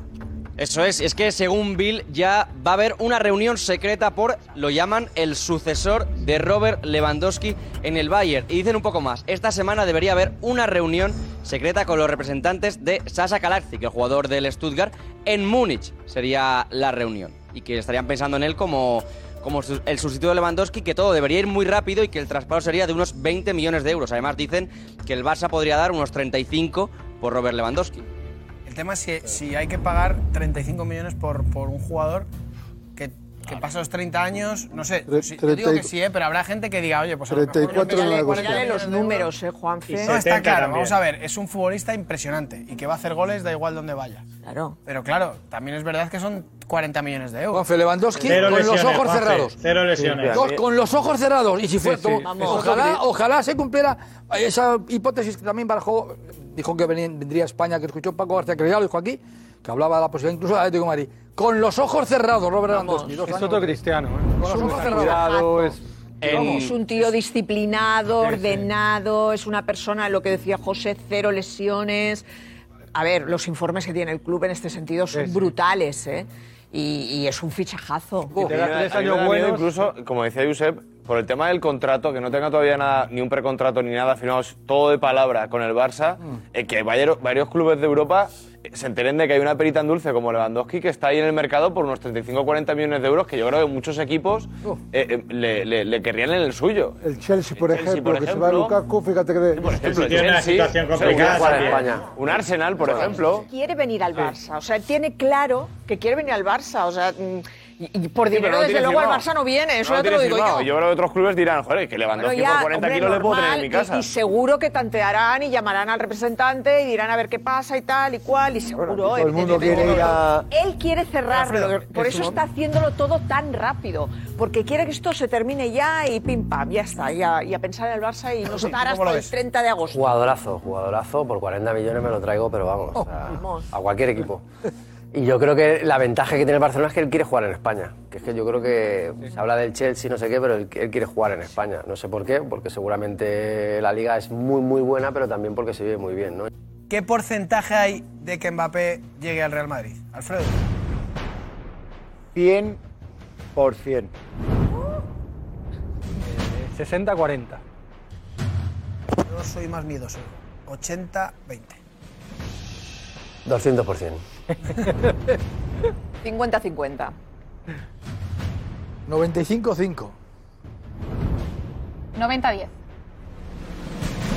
Eso es, es que según Bill ya va a haber una reunión secreta por, lo llaman, el sucesor de Robert Lewandowski en el Bayern. Y dicen un poco más, esta semana debería haber una reunión secreta con los representantes de Sasa Kalajdzic, el jugador del Stuttgart, en Múnich sería la reunión. Y que estarían pensando en él como, como el sustituto de Lewandowski, que todo debería ir muy rápido y que el traspaso sería de unos 20 millones de euros. Además dicen que el Barça podría dar unos 35 por Robert Lewandowski. El tema es si, si hay que pagar 35 millones por, por un jugador que, que pasa los 30 años, no sé, Tre- si- yo digo que 30 sí, ¿eh? pero habrá gente que diga, oye, pues a lo mejor 34 no me en vale la 40 Dale millones los de euros. números, eh, Juanfe. No, está 70 claro, también. vamos a ver, es un futbolista impresionante y que va a hacer goles da igual donde vaya. Claro. Pero claro, también es verdad que son 40 millones de euros. Juanfe Lewandowski Cero con los ojos Juanfe, cerrados. cero lesiones. Dos- con los ojos cerrados. Y si fue, Sí, ojalá, ojalá se cumpliera esa hipótesis que también barajó, dijo que venía- vendría a España, que escuchó Paco García, que ya lo dijo aquí, que hablaba de la posibilidad incluso de Atlético de Madrid. Con los ojos cerrados, Robert Lewandowski. dos Es años. otro cristiano. ¿eh? Con los ojos cerrados. Cuidado, es... Es un tío disciplinado, ordenado, es una persona, lo que decía José, cero lesiones. A ver, los informes que tiene el club en este sentido son brutales, ¿eh? Y, y es un fichajazo. A mí me da- incluso, como decía Josep, por el tema del contrato, que no tenga todavía nada, ni un precontrato ni nada firmado, todo de palabra con el Barça, eh, que varios, varios clubes de Europa eh, se enteren de que hay una perita en dulce como Lewandowski que está ahí en el mercado por unos 35 o 40 millones de euros que yo creo que muchos equipos eh, eh, le, le- le querrían en el suyo. El Chelsea, por Chelsea, ejemplo, por que se va a ejemplo. Lukaku, fíjate que... de- Por ejemplo, el tiene una Chelsea, situación complicada quiere jugar en. España. Un Arsenal, por ejemplo. Quiere venir al Barça, o sea, tiene claro que quiere venir al Barça, o sea, mm, y, y por Sí, dinero no desde luego al. Barça no viene, eso No ya te lo digo firmado. yo. Yo creo que otros clubes dirán, joder, que Lewandowski Bueno, por 40 hombre, kilos le puedo tener en normal, mi y- casa. Y, seguro que tantearán y llamarán al representante y dirán a ver qué pasa y tal y cual, y seguro. todo el mundo quiere ir a- Él quiere cerrarlo, Alfredo, por es eso está haciéndolo todo tan rápido, porque quiere que esto se termine ya y pim pam, ya está, y a, y a pensar en el Barça y no Sí, estar ¿cómo lo hasta el ves? 30 de agosto. Jugadorazo, jugadorazo, por 40 millones me lo traigo, pero vamos, o sea, Vamos. a cualquier equipo. [laughs] Y yo creo que la ventaja que tiene el Barcelona es que él quiere jugar en España. Que es que yo creo que se habla del Chelsea, no sé qué, pero él, él quiere jugar en España. No sé por qué, porque seguramente la liga es muy, muy buena, pero también porque se vive muy bien, ¿no? ¿Qué porcentaje hay de que Mbappé llegue al Real Madrid? Alfredo. 100%. Eh, 60-40. Yo soy más miedoso. 80-20. 200%. 50-50. 95-5. 90-10.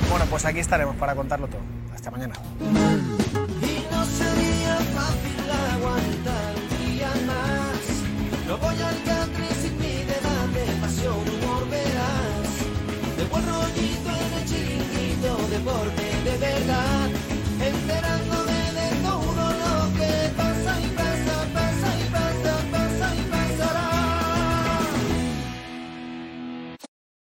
Bueno, pues aquí estaremos para contarlo todo. Hasta mañana. Y no sería fácil aguantar un día más. No voy al country sin mi debate, pasión, humor, verás. De buen rollito en el chiringuito, deporte